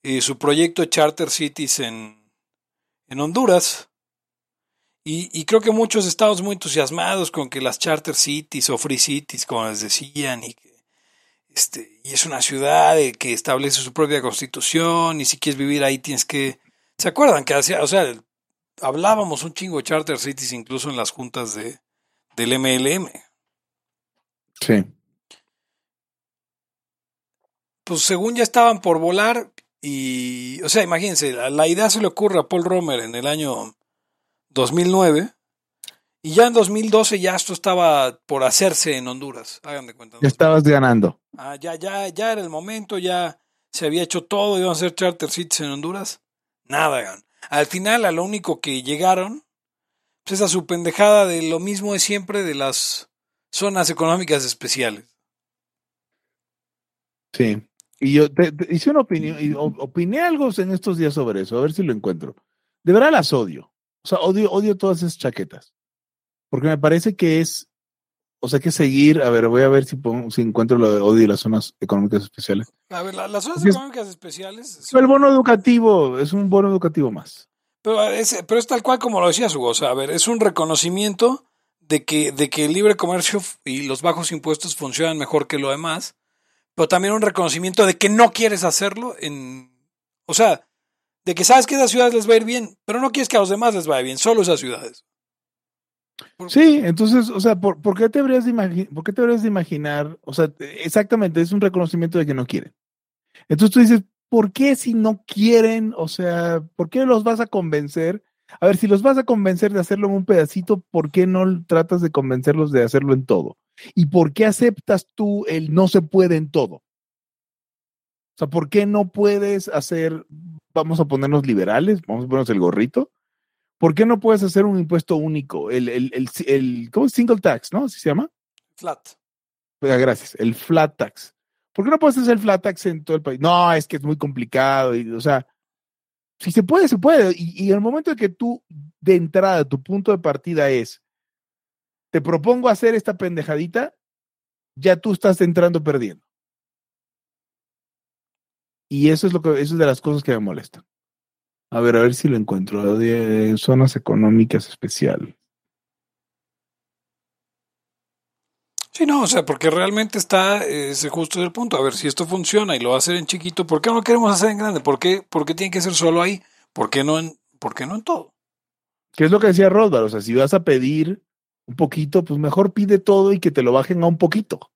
eh, su proyecto Charter Cities en, en Honduras. Y, y creo que muchos estamos muy entusiasmados con que las Charter Cities o Free Cities, como les decían, y que este, y es una ciudad eh, que establece su propia constitución, y si quieres vivir ahí tienes que. ¿Se acuerdan que hacía, o sea, hablábamos un chingo de Charter Cities incluso en las juntas de, del MLM? Sí. Pues según ya estaban por volar, y. O sea, imagínense, la, la idea se le ocurre a Paul Romer en el año 2009. Y ya en 2012 ya esto estaba por hacerse en Honduras. Hagan de cuenta. Ya estabas ganando. Ah, ya, ya, ya era el momento, ya se había hecho todo, iban a hacer charter cities en Honduras. Nada, gan. Al final, a lo único que llegaron, pues esa su pendejada de lo mismo de siempre de las zonas económicas especiales. Sí. Y yo te- te hice una opinión, y opiné algo en estos días sobre eso, a ver si lo encuentro. De verdad las odio. O sea, odio, odio todas esas chaquetas. Porque me parece que es, o sea, que seguir, a ver, voy a ver si, pongo- si encuentro lo de odio y las zonas económicas especiales. A ver, la- las zonas Es es- económicas especiales. El bono educativo es un bono educativo más. Pero es, pero es tal cual como lo decías, Hugo. O sea, a ver, es un reconocimiento de que, de que el libre comercio y los bajos impuestos funcionan mejor que lo demás, pero también un reconocimiento de que no quieres hacerlo en... O sea, de que sabes que esas ciudades les va a ir bien, pero no quieres que a los demás les vaya bien, solo esas ciudades. Sí, entonces, o sea, ¿por, por qué te habrías de por qué te habrías de imaginar? O sea, exactamente, es un reconocimiento de que no quieren. Entonces tú dices, ¿por qué si no quieren? O sea, ¿por qué los vas a convencer? A ver, si los vas a convencer de hacerlo en un pedacito, ¿por qué no tratas de convencerlos de hacerlo en todo? ¿Y por qué aceptas tú el no se puede en todo? O sea, ¿por qué no puedes hacer, vamos a ponernos liberales, vamos a ponernos el gorrito? ¿Por qué no puedes hacer un impuesto único? El, el, el, el ¿cómo es? Single tax, ¿no? ¿Así se llama? Flat. Pues, gracias, el flat tax. ¿Por qué no puedes hacer el flat tax en todo el país? No, es que es muy complicado. Y, o sea, si se puede, se puede. Y, y en el momento en que tú, de entrada, tu punto de partida es, te propongo hacer esta pendejadita, ya tú estás entrando perdiendo. Y eso es lo que, eso es de las cosas que me molestan. A ver, a ver si lo encuentro. De zonas económicas especiales. Sí, no, o sea, porque realmente está ese justo el punto. A ver, si esto funciona y lo va a hacer en chiquito, ¿por qué no lo queremos hacer en grande? ¿Por qué, por qué tiene que ser solo ahí? ¿Por qué no en, por qué no en todo? ¿Qué es lo que decía Rodbar? O sea, si vas a pedir un poquito, pues mejor pide todo y que te lo bajen a un poquito.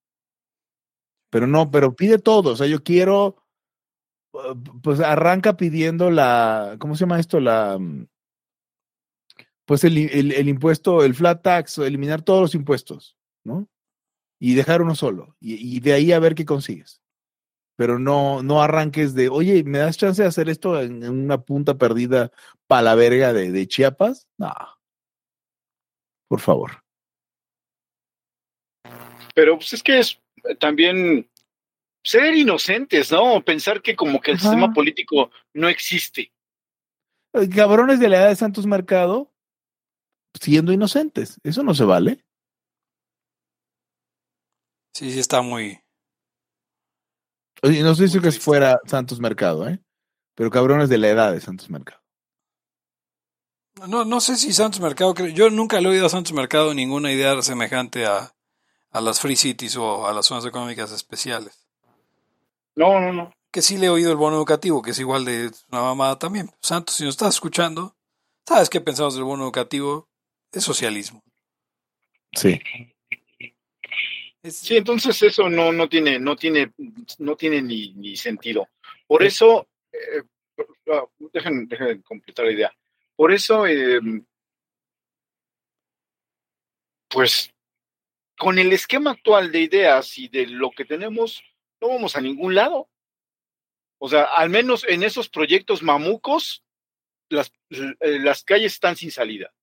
Pero no, pero pide todo. O sea, yo quiero, pues arranca pidiendo la, ¿cómo se llama esto? La, mm, pues el, el, impuesto, el flat tax, eliminar todos los impuestos, ¿no? Y dejar uno solo. Y, de ahí a ver qué consigues. Pero no, no arranques de, oye, ¿me das chance de hacer esto en, en una punta perdida para la verga de, de Chiapas? No. Por favor. Pero pues es que es eh, también ser inocentes, ¿no? Pensar que como que el Ajá. sistema político no existe. Eh, Cabrones de la edad de Santos Mercado siendo inocentes. Eso no se vale. Sí, sí está muy... Oye, no que triste. si fuera Santos Mercado, ¿eh? Pero cabrones de la edad de Santos Mercado. No, no sé si Santos Mercado, yo nunca le he oído a Santos Mercado ninguna idea semejante a, a las Free Cities o a las zonas económicas especiales. No, no, no. Que sí le he oído el bono educativo, que es igual de una mamada también. Santos, si nos estás escuchando, ¿sabes qué pensamos del bono educativo? Es socialismo. Sí. Es- Sí, entonces eso no, no tiene, no tiene, no tiene ni, ni sentido. Por eso, eh, ah, dejen, dejen completar la idea. Por eso, eh, pues, con el esquema actual de ideas y de lo que tenemos, no vamos a ningún lado. O sea, al menos en esos proyectos mamucos, las, eh, las calles están sin salida.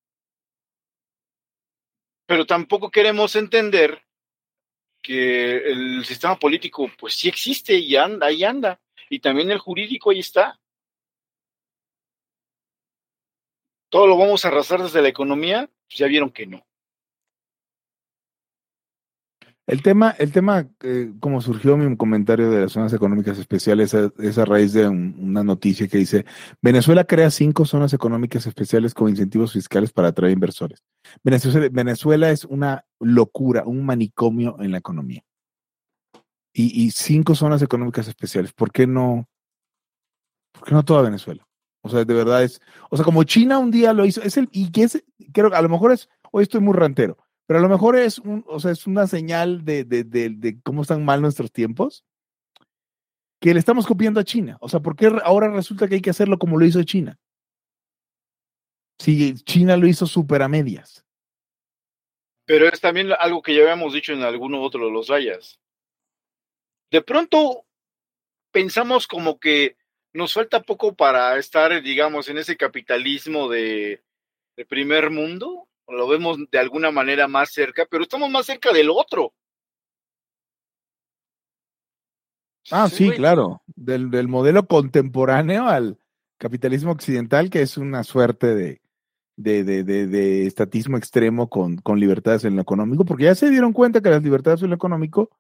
Pero tampoco queremos entender que el sistema político pues sí existe y anda, ahí anda. Y también el jurídico ahí está. Todo lo vamos a arrasar desde la economía, pues ya vieron que no. El tema, el tema, eh, como surgió mi comentario de las zonas económicas especiales, es, a raíz de un- una noticia que dice, Venezuela crea cinco zonas económicas especiales con incentivos fiscales para atraer inversores. Venezuela, Venezuela es una locura, un manicomio en la economía. Y, y cinco zonas económicas especiales. ¿Por qué no? ¿Por qué no toda Venezuela? O sea, de verdad es, o sea, como China un día lo hizo, es el, y que es, creo a lo mejor es, hoy estoy muy rantero, pero a lo mejor es un, o sea, es una señal de, de, de, cómo están mal nuestros tiempos, que le estamos copiando a China. O sea, ¿por qué ahora resulta que hay que hacerlo como lo hizo China? Si China lo hizo súper a medias. Pero es también algo que ya habíamos dicho en alguno otro de los rayas. De pronto pensamos como que nos falta poco para estar, digamos, en ese capitalismo de primer mundo. Lo vemos de alguna manera más cerca, pero estamos más cerca del otro. Ah, sí, claro. Del, del modelo contemporáneo al capitalismo occidental, que es una suerte de, de, de, de, de estatismo extremo con, con libertades en lo económico, porque ya se dieron cuenta que las libertades en lo económico,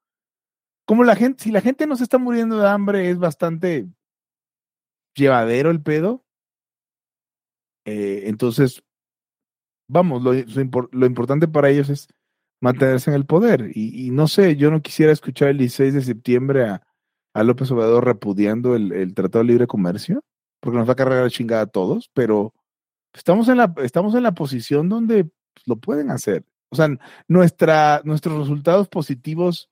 como la gente, si la gente no se está muriendo de hambre, es bastante llevadero el pedo. Eh, entonces, vamos, lo, lo impor- lo importante para ellos es mantenerse en el poder. Y, y no sé, yo no quisiera escuchar el 16 de septiembre a, a López Obrador repudiando el, el Tratado de Libre Comercio, porque nos va a cargar la chingada a todos, pero estamos en la, estamos en la posición donde pues, lo pueden hacer. O sea, nuestra, nuestros resultados positivos,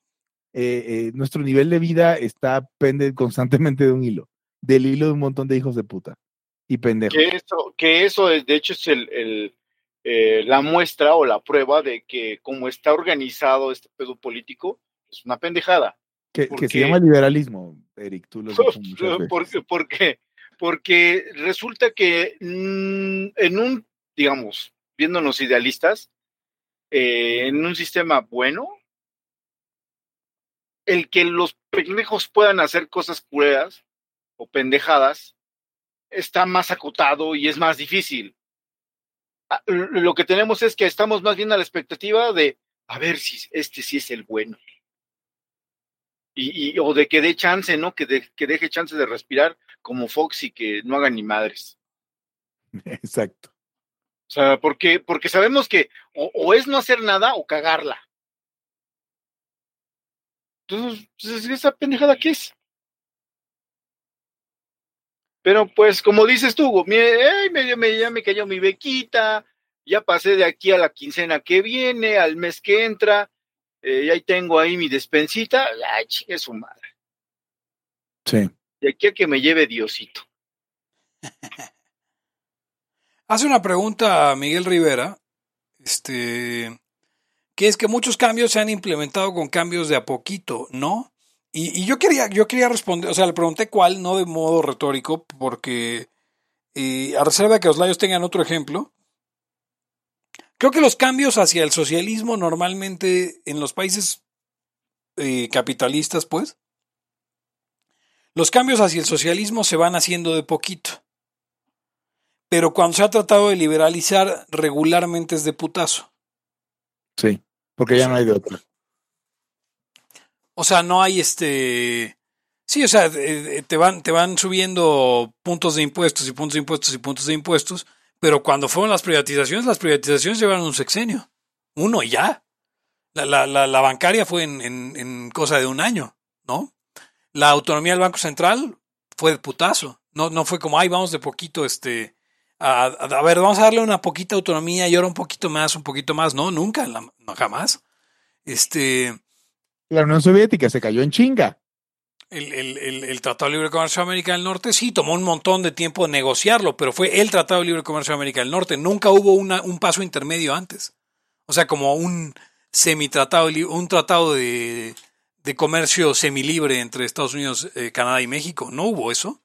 eh, eh, nuestro nivel de vida está pende constantemente de un hilo, del hilo de un montón de hijos de puta y pendejos. Que eso, que eso es, de hecho es el, eh, la muestra o la prueba de que como está organizado este pedo político, es una pendejada. Que, ¿Por que se llama liberalismo, Eric, tú lo porque, porque, porque resulta que mm, en un, digamos, viéndonos idealistas, eh, en un sistema bueno, el que los pendejos puedan hacer cosas culeras o pendejadas está más acotado y es más difícil. Ah, Lo que tenemos es que estamos más bien a la expectativa de a ver si este sí es el bueno. Y, y- o de que dé chance, ¿no? Que, de- que deje chance de respirar como Fox y que no haga ni madres. Exacto. O sea, porque, porque sabemos que o, o es no hacer nada o cagarla. Entonces, pues, ¿esa pendejada qué es? Pero pues, como dices tú, ey, me, me- ya me cayó mi bequita, ya pasé de aquí a la quincena que viene, al mes que entra, eh, y ahí tengo ahí mi despensita, ay, chingue su madre. Sí. De aquí a que me lleve Diosito. Hace una pregunta a Miguel Rivera, este, que es que muchos cambios se han implementado con cambios de a poquito, ¿no? Y, yo quería, yo quería responder, o sea, le pregunté cuál, no de modo retórico, porque eh, a reserva de que los layos tengan otro ejemplo, creo que los cambios hacia el socialismo normalmente en los países eh, capitalistas, pues, los cambios hacia el socialismo se van haciendo de poquito. Pero cuando se ha tratado de liberalizar, regularmente es de putazo. Sí. Porque ya no hay de otra. O sea, no hay este. Sí, o sea, te van, te van subiendo puntos de impuestos y puntos de impuestos y puntos de impuestos, Pero cuando fueron las privatizaciones, las privatizaciones llevaron un sexenio. Uno y ya. La, la, la, bancaria fue en, en, cosa de un año, ¿no? La autonomía del Banco Central fue de putazo. No, no fue como, ay, vamos de poquito, este, a, a, ver, vamos a darle una poquita autonomía y ahora un poquito más, un poquito más. No, nunca, jamás. Este. La Unión Soviética se cayó en chinga. El, el, el, Tratado de Libre Comercio de América del Norte sí tomó un montón de tiempo negociarlo, pero fue el Tratado de Libre Comercio de América del Norte. Nunca hubo una, un paso intermedio antes. O sea, como un semitratado, un tratado de, de comercio semilibre entre Estados Unidos, eh, Canadá y México. No hubo eso.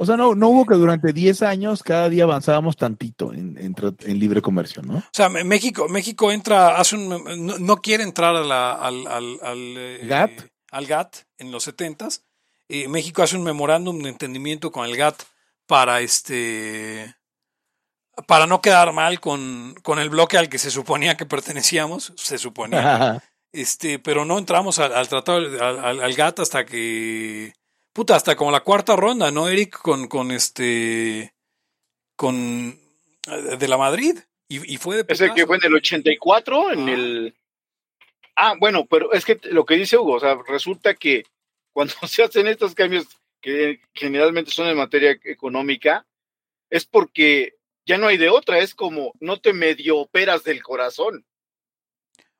O sea, no, no hubo que durante 10 años cada día avanzábamos tantito en, en, en, libre comercio, ¿no? O sea, México, México entra, hace un, no, no quiere entrar a la, al, al, al, eh, GATT. al GATT en los 70s. Eh, México hace un memorándum de entendimiento con el GATT para este para no quedar mal con, con, el bloque al que se suponía que pertenecíamos, se suponía, este, pero no entramos al, al tratado, al, al, GATT hasta que, puta, hasta como la cuarta ronda, ¿no, Eric? Con, con este, con, de la Madrid, y, y fue de... Ese que fue en el 84, en ah. el... Ah, bueno, pero es que lo que dice Hugo, o sea, resulta que cuando se hacen estos cambios que generalmente son en materia económica, es porque ya no hay de otra, es como no te medio operas del corazón.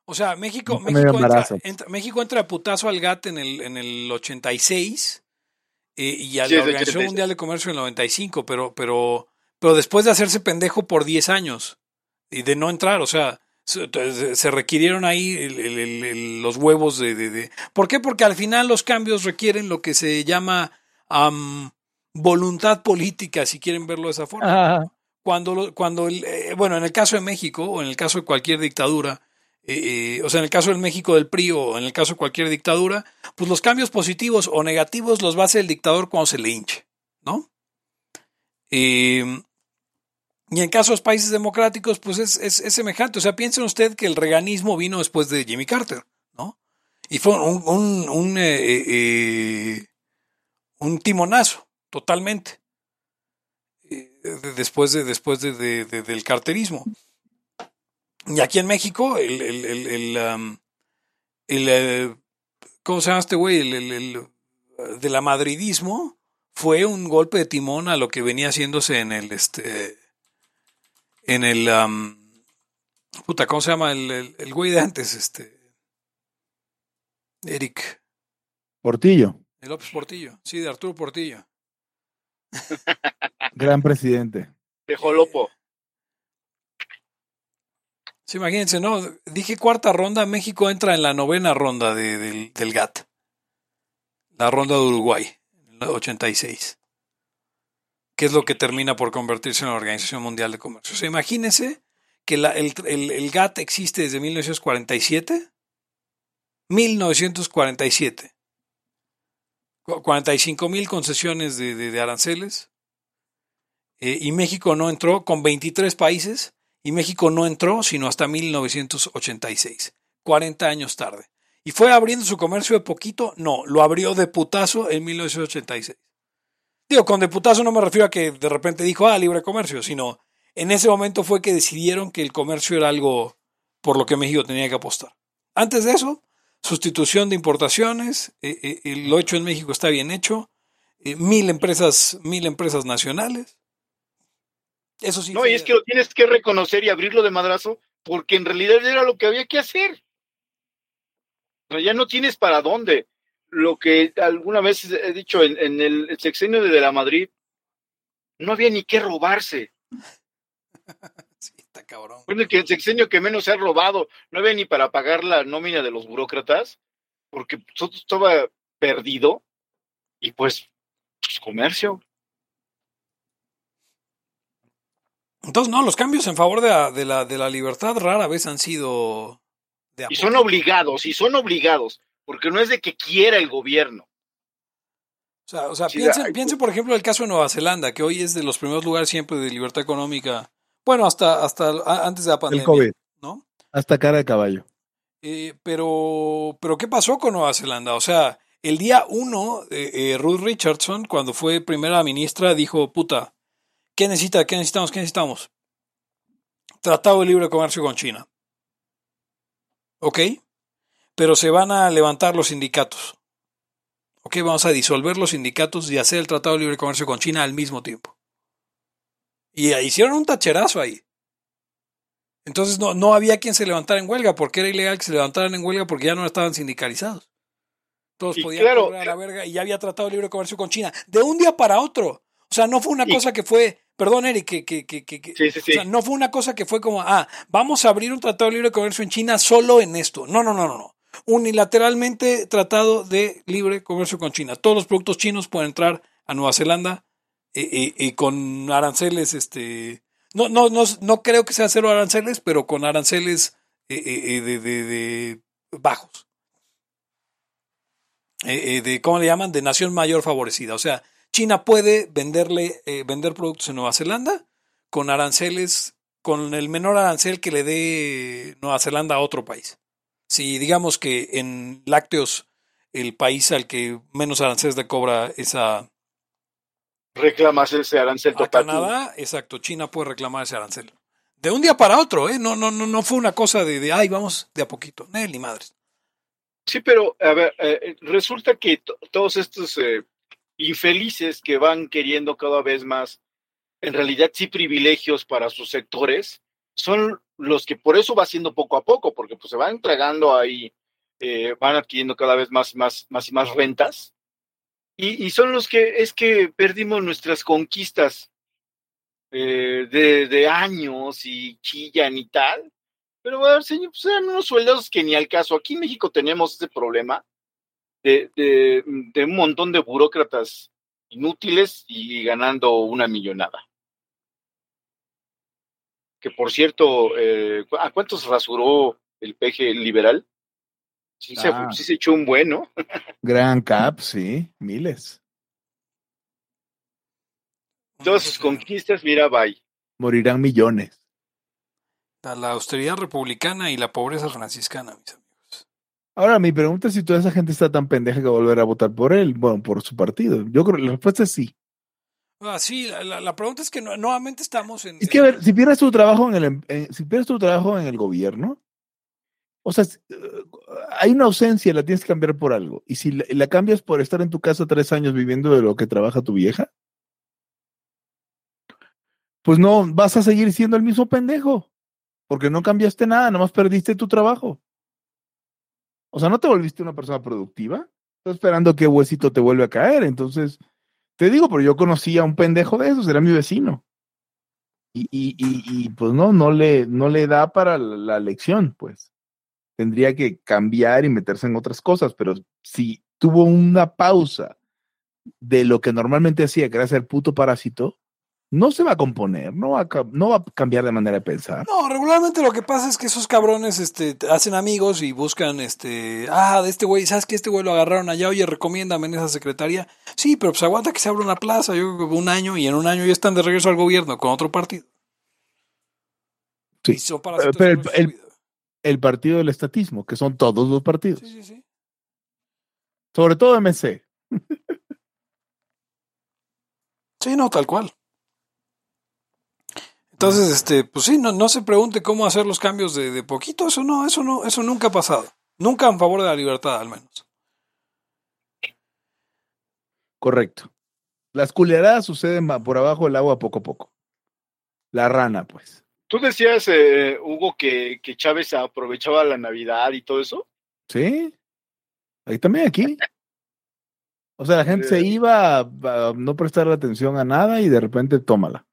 O sea, México, México, entra, entra, México entra a putazo al GATT en el, en el 86 eh, y a sí, la Organización 86. Mundial de Comercio en el 95, pero, pero, pero después de hacerse pendejo por 10 años y de no entrar, o sea, se, se requirieron ahí el, el, el, los huevos de, de, de, ¿Por qué? Porque al final los cambios requieren lo que se llama um, voluntad política, si quieren verlo de esa forma. Ajá cuando, cuando el, eh, bueno, en el caso de México o en el caso de cualquier dictadura, eh, eh, o sea, en el caso del México del PRI o en el caso de cualquier dictadura, pues los cambios positivos o negativos los va a hacer el dictador cuando se le hinche, ¿no? Eh, y en casos países democráticos, pues es, es, semejante. O sea, piensen usted que el reganismo vino después de Jimmy Carter, ¿no? Y fue un, un, un, eh, un timonazo, totalmente después de después de, de, de, del carterismo. Y aquí en México, el, el, el, el, um, el ¿cómo se llama este güey? El, el, el, de la madridismo fue un golpe de timón a lo que venía haciéndose en el este en el um, puta, ¿cómo se llama? El, el, el güey de antes, este Eric Portillo. El López Portillo, sí, de Arturo Portillo. Gran presidente. De Jolopo. Imagínense, ¿no? Dije cuarta ronda, México entra en la novena ronda de, de, del GATT. La ronda de Uruguay, en el 86. Que es lo que termina por convertirse en la Organización Mundial de Comercio. Imagínense que el, GATT existe desde 1947. 1947. 45 mil concesiones de aranceles. Eh, y México no entró con 23 países. Y México no entró sino hasta 1986, 40 años tarde. ¿Y fue abriendo su comercio de poquito? No, lo abrió de putazo en 1986. Digo, con de putazo no me refiero a que de repente dijo, ah, libre comercio, sino en ese momento fue que decidieron que el comercio era algo por lo que México tenía que apostar. Antes de eso, sustitución de importaciones, eh, eh, lo hecho en México está bien hecho, eh, mil empresas, mil empresas nacionales. Eso sí. No, y es que lo tienes que reconocer y abrirlo de madrazo, porque en realidad era lo que había que hacer. O sea, ya no tienes para dónde. Lo que alguna vez he dicho en, en el sexenio de, de la Madrid, no había ni que robarse. sí, está cabrón. Bueno, que el sexenio que menos se ha robado, no había ni para pagar la nómina de los burócratas, porque todo estaba perdido, y pues, pues comercio. Entonces, no, los cambios en favor de la, de la, de la libertad rara vez han sido... De y son obligados, y son obligados, porque no es de que quiera el gobierno. O sea, o sea sí, piensen, hay... piensen, por ejemplo, el caso de Nueva Zelanda, que hoy es de los primeros lugares siempre de libertad económica. Bueno, hasta, hasta antes de la pandemia. El COVID. ¿no? Hasta cara de caballo. Eh, pero, pero, ¿qué pasó con Nueva Zelanda? O sea, el día uno, eh, eh, Ruth Richardson, cuando fue primera ministra, dijo, puta, ¿Qué necesita? ¿Qué necesitamos? ¿Qué necesitamos? tratado de libre comercio con China. ¿Ok? Pero se van a levantar los sindicatos. ¿Ok? Vamos a disolver los sindicatos y hacer el tratado de libre comercio con China al mismo tiempo. Y hicieron un tacherazo ahí. Entonces no, no había quien se levantara en huelga, porque era ilegal que se levantaran en huelga porque ya no estaban sindicalizados. Todos Y podían claro, a la verga y ya había tratado de libre comercio con China. De un día para otro. O sea, no fue una Y- cosa que fue, perdón Eric, que, que, que, que- Sí, sí, o sea, no fue una cosa que fue como, ah, vamos a abrir un tratado de libre comercio en China solo en esto. No, no, no, no, no. Unilateralmente tratado de libre comercio con China. Todos los productos chinos pueden entrar a Nueva Zelanda eh, eh, eh, con aranceles, este, no, no, no, no creo que sea cero aranceles, pero con aranceles eh, eh, eh, de, de- de bajos. Eh, eh, de, ¿cómo le llaman? De nación mayor favorecida. O sea, China puede venderle, eh, vender productos en Nueva Zelanda con aranceles, con el menor arancel que le dé Nueva Zelanda a otro país. Si digamos que en lácteos el país al que menos aranceles le cobra es a, Reclamas ese arancel a total. Canadá, exacto, China puede reclamar ese arancel. De un día para otro, ¿eh? No, no, no, no fue una cosa de, de ay, vamos de a poquito. Nel, ni madres. Sí, pero a ver, eh, resulta que to- todos estos eh, infelices que van queriendo cada vez más, en realidad sí privilegios para sus sectores, son los que por eso va haciendo poco a poco, porque pues se van entregando ahí, eh, van adquiriendo cada vez más, más, más y más rentas, y, y son los que es que perdimos nuestras conquistas eh, de, de años y chillan y tal. Pero, ver, señor, pues eran unos sueldos que ni al caso. Aquí en México tenemos ese problema de, de, de un montón de burócratas inútiles y ganando una millonada. Que por cierto, eh, ¿cu- ¿a cuántos rasuró el peje liberal? Sí, Ah. se, sí se echó un bueno. Gran Cap, sí, miles. Todas sus conquistas, mira, bye. Morirán millones. La, la austeridad republicana y la pobreza franciscana, mis amigos. Ahora, mi pregunta es si toda esa gente está tan pendeja que volver a votar por él, bueno, por su partido. Yo creo que la respuesta es sí. Ah, sí, la, la- la pregunta es que no- nuevamente estamos en... Es que, a ver, si pierdes tu trabajo en el, em- en- si pierdes tu trabajo en el gobierno, o sea, eh, hay una ausencia, la tienes que cambiar por algo. Y si la, la cambias por estar en tu casa tres años viviendo de lo que trabaja tu vieja, pues no, vas a seguir siendo el mismo pendejo, porque no cambiaste nada, nomás perdiste tu trabajo. O sea, no te volviste una persona productiva. Estás esperando que huesito te vuelva a caer. Entonces, te digo, pero yo conocí a un pendejo de esos, era mi vecino. Y, y, y, pues no, no le, no le da para la, la lección, pues. Tendría que cambiar y meterse en otras cosas, pero si tuvo una pausa de lo que normalmente hacía, que era ser puto parásito, no se va a componer, no va a, no va a cambiar de manera de pensar. No, regularmente lo que pasa es que esos cabrones este, hacen amigos y buscan, este, ah, de este güey, ¿sabes que este güey lo agarraron allá? Oye, recomiéndame en esa secretaría. Sí, pero pues aguanta que se abra una plaza, yo creo que un año, y en un año ya están de regreso al gobierno con otro partido. Sí. Y son parásitos Pero el- el-. El partido del estatismo, que son todos los partidos, Sí, sí, sí. sobre todo MC. Sí, no, tal cual. Entonces, este, pues sí, no, no se pregunte cómo hacer los cambios de, de poquito, eso no, eso no, eso nunca ha pasado. Nunca en favor de la libertad, al menos. Correcto. Las culeradas suceden por abajo del agua poco a poco. La rana, pues. Tú decías, eh, Hugo, que, que Chávez aprovechaba la Navidad y todo eso. Sí. Ahí también aquí. O sea, la gente se Sí. iba a, a no prestarle atención a nada y de repente tómala.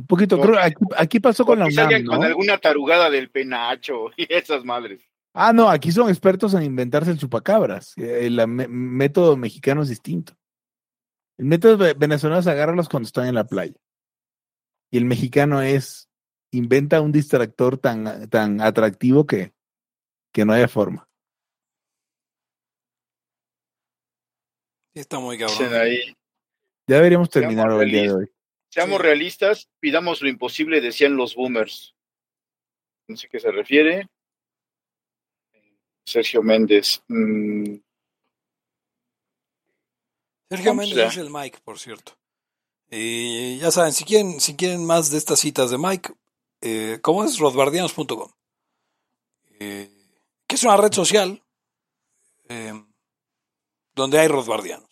Un poquito, Porque- creo, aquí, aquí pasó con la UNAM, con ¿no? alguna tarugada del penacho y esas madres. Ah, no, aquí son expertos en inventarse el chupacabras. Eh, El, método mexicano es distinto. El método ve- venezolano es agarrarlos cuando están en la playa. Y el mexicano es inventa un distractor tan, tan atractivo que, que no haya forma. Está muy cabrón. ahí. Ya deberíamos terminar el día de hoy. Seamos Sí. realistas, pidamos lo imposible, decían los boomers. No sé a qué se refiere. Sergio Méndez. mm, Sergio Méndez es el Mike, por cierto. Y ya saben, si quieren, si quieren más de estas citas de Mike, eh, ¿cómo es? rodbardianos.com. Eh, que es una red social eh, donde hay rodbardianos.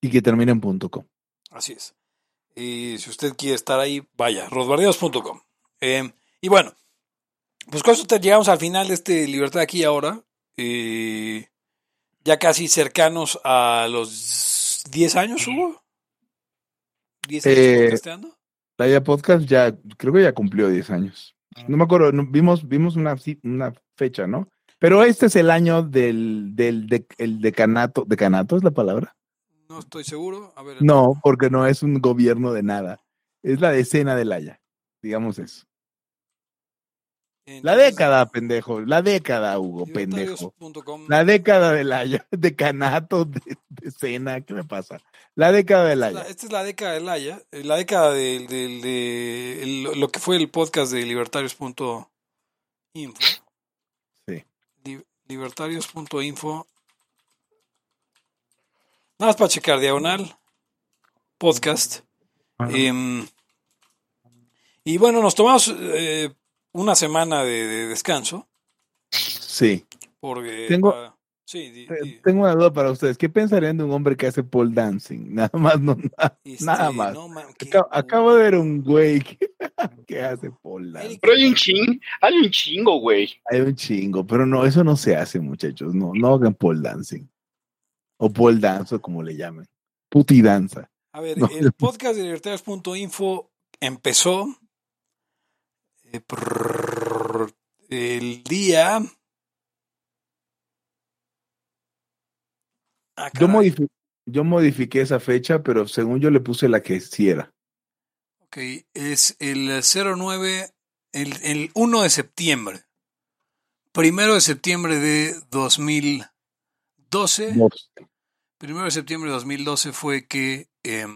Y que termine en punto com. Así es. Y si usted quiere estar ahí, vaya, rodbardianos.com. Eh, y bueno, pues con eso te- llegamos al final de este Libertad aquí y ahora. Eh, ya casi cercanos a los 10 años, Hugo. 10 años Eh. La ya podcast ya, creo que ya cumplió 10 años. No me acuerdo, no- vimos, vimos una, una fecha, ¿no? Pero este es el año del, del de- el decanato. ¿Decanato es la palabra? No estoy seguro. A ver, No, porque no es un gobierno de nada. Es la decena del Haya. Digamos eso. La década, pendejo. La década, Hugo, pendejo. La década del Haya. Decanato, de, decena. ¿Qué me pasa? La década del Haya. Esta es la década del Haya, eh, la década de el- lo que fue el podcast de libertarios.info. Sí. Li- Libertarios.info. Nada más para checar, diagonal, podcast. Em, y bueno, nos tomamos eh, una semana de, de descanso. Sí. Porque. Tengo- ah, sí, di- Eh, di- Tengo una duda para ustedes. ¿Qué pensarían de un hombre que hace pole dancing? Nada más, no, nada, este, nada más. no, man, qué Acabo, acabo de ver un güey que, que hace pole dancing. Pero hay un ching, hay un chingo, güey. Hay un chingo, pero no, eso no se hace, muchachos. No, no hagan pole dancing o pole dance, o como le llamen. Puti danza. A ver, el podcast de libertarios.info empezó eh, el día. Ah, yo, yo, modifiqué esa fecha, pero según yo le puse la que sí era. Ok, es el 09, el, el 1 de septiembre. Primero de septiembre de 2012. Most. 1 de septiembre de 2012 fue que, eh,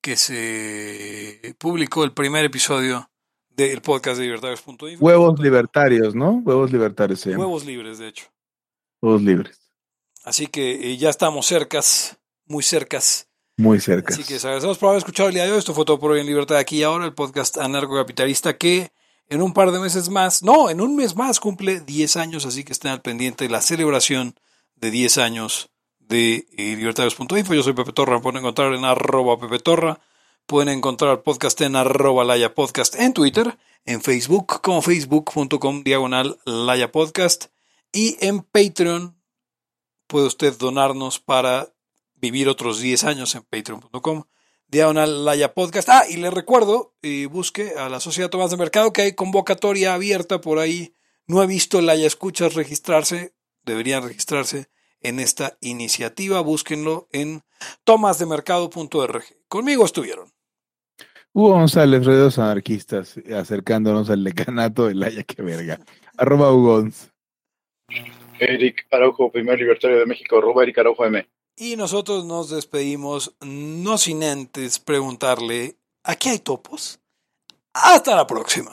que se publicó el primer episodio del podcast de libertarios.info. Huevos libertarios, ¿no? Huevos libertarios se llama. Huevos libres, de hecho. Huevos libres. Así que eh, ya estamos cercas, muy cercas. Muy cerca. Así que les agradecemos por haber escuchado el día de hoy. Esto fue todo por hoy en Libertad aquí y ahora, el podcast anarcocapitalista que en un par de meses más, no, en un mes más cumple 10 años, así que estén al pendiente de la celebración de 10 años de libertarios.info. Yo soy Pepe Torra, me pueden encontrar en arroba Pepe Torra. Pueden encontrar podcast en arroba Laya Podcast en Twitter, en Facebook como facebook.com diagonal Laya Podcast y en Patreon puede usted donarnos para vivir otros 10 años en patreon.com diagonal Laya Podcast. Ah, y le recuerdo, eh, busque a la Sociedad Tomás de Mercado que hay convocatoria abierta por ahí. No he visto Laya Escuchas registrarse, deberían registrarse en esta iniciativa. Búsquenlo en tomasdemercado.org. Conmigo estuvieron. Hugo González, redes anarquistas, acercándonos al decanato de Laya, que verga. Arroba Hugons. Eric Araujo, primer libertario de México, arroba Eric Araujo M. Y nosotros nos despedimos, no sin antes preguntarle, ¿aquí hay topos? Hasta la próxima.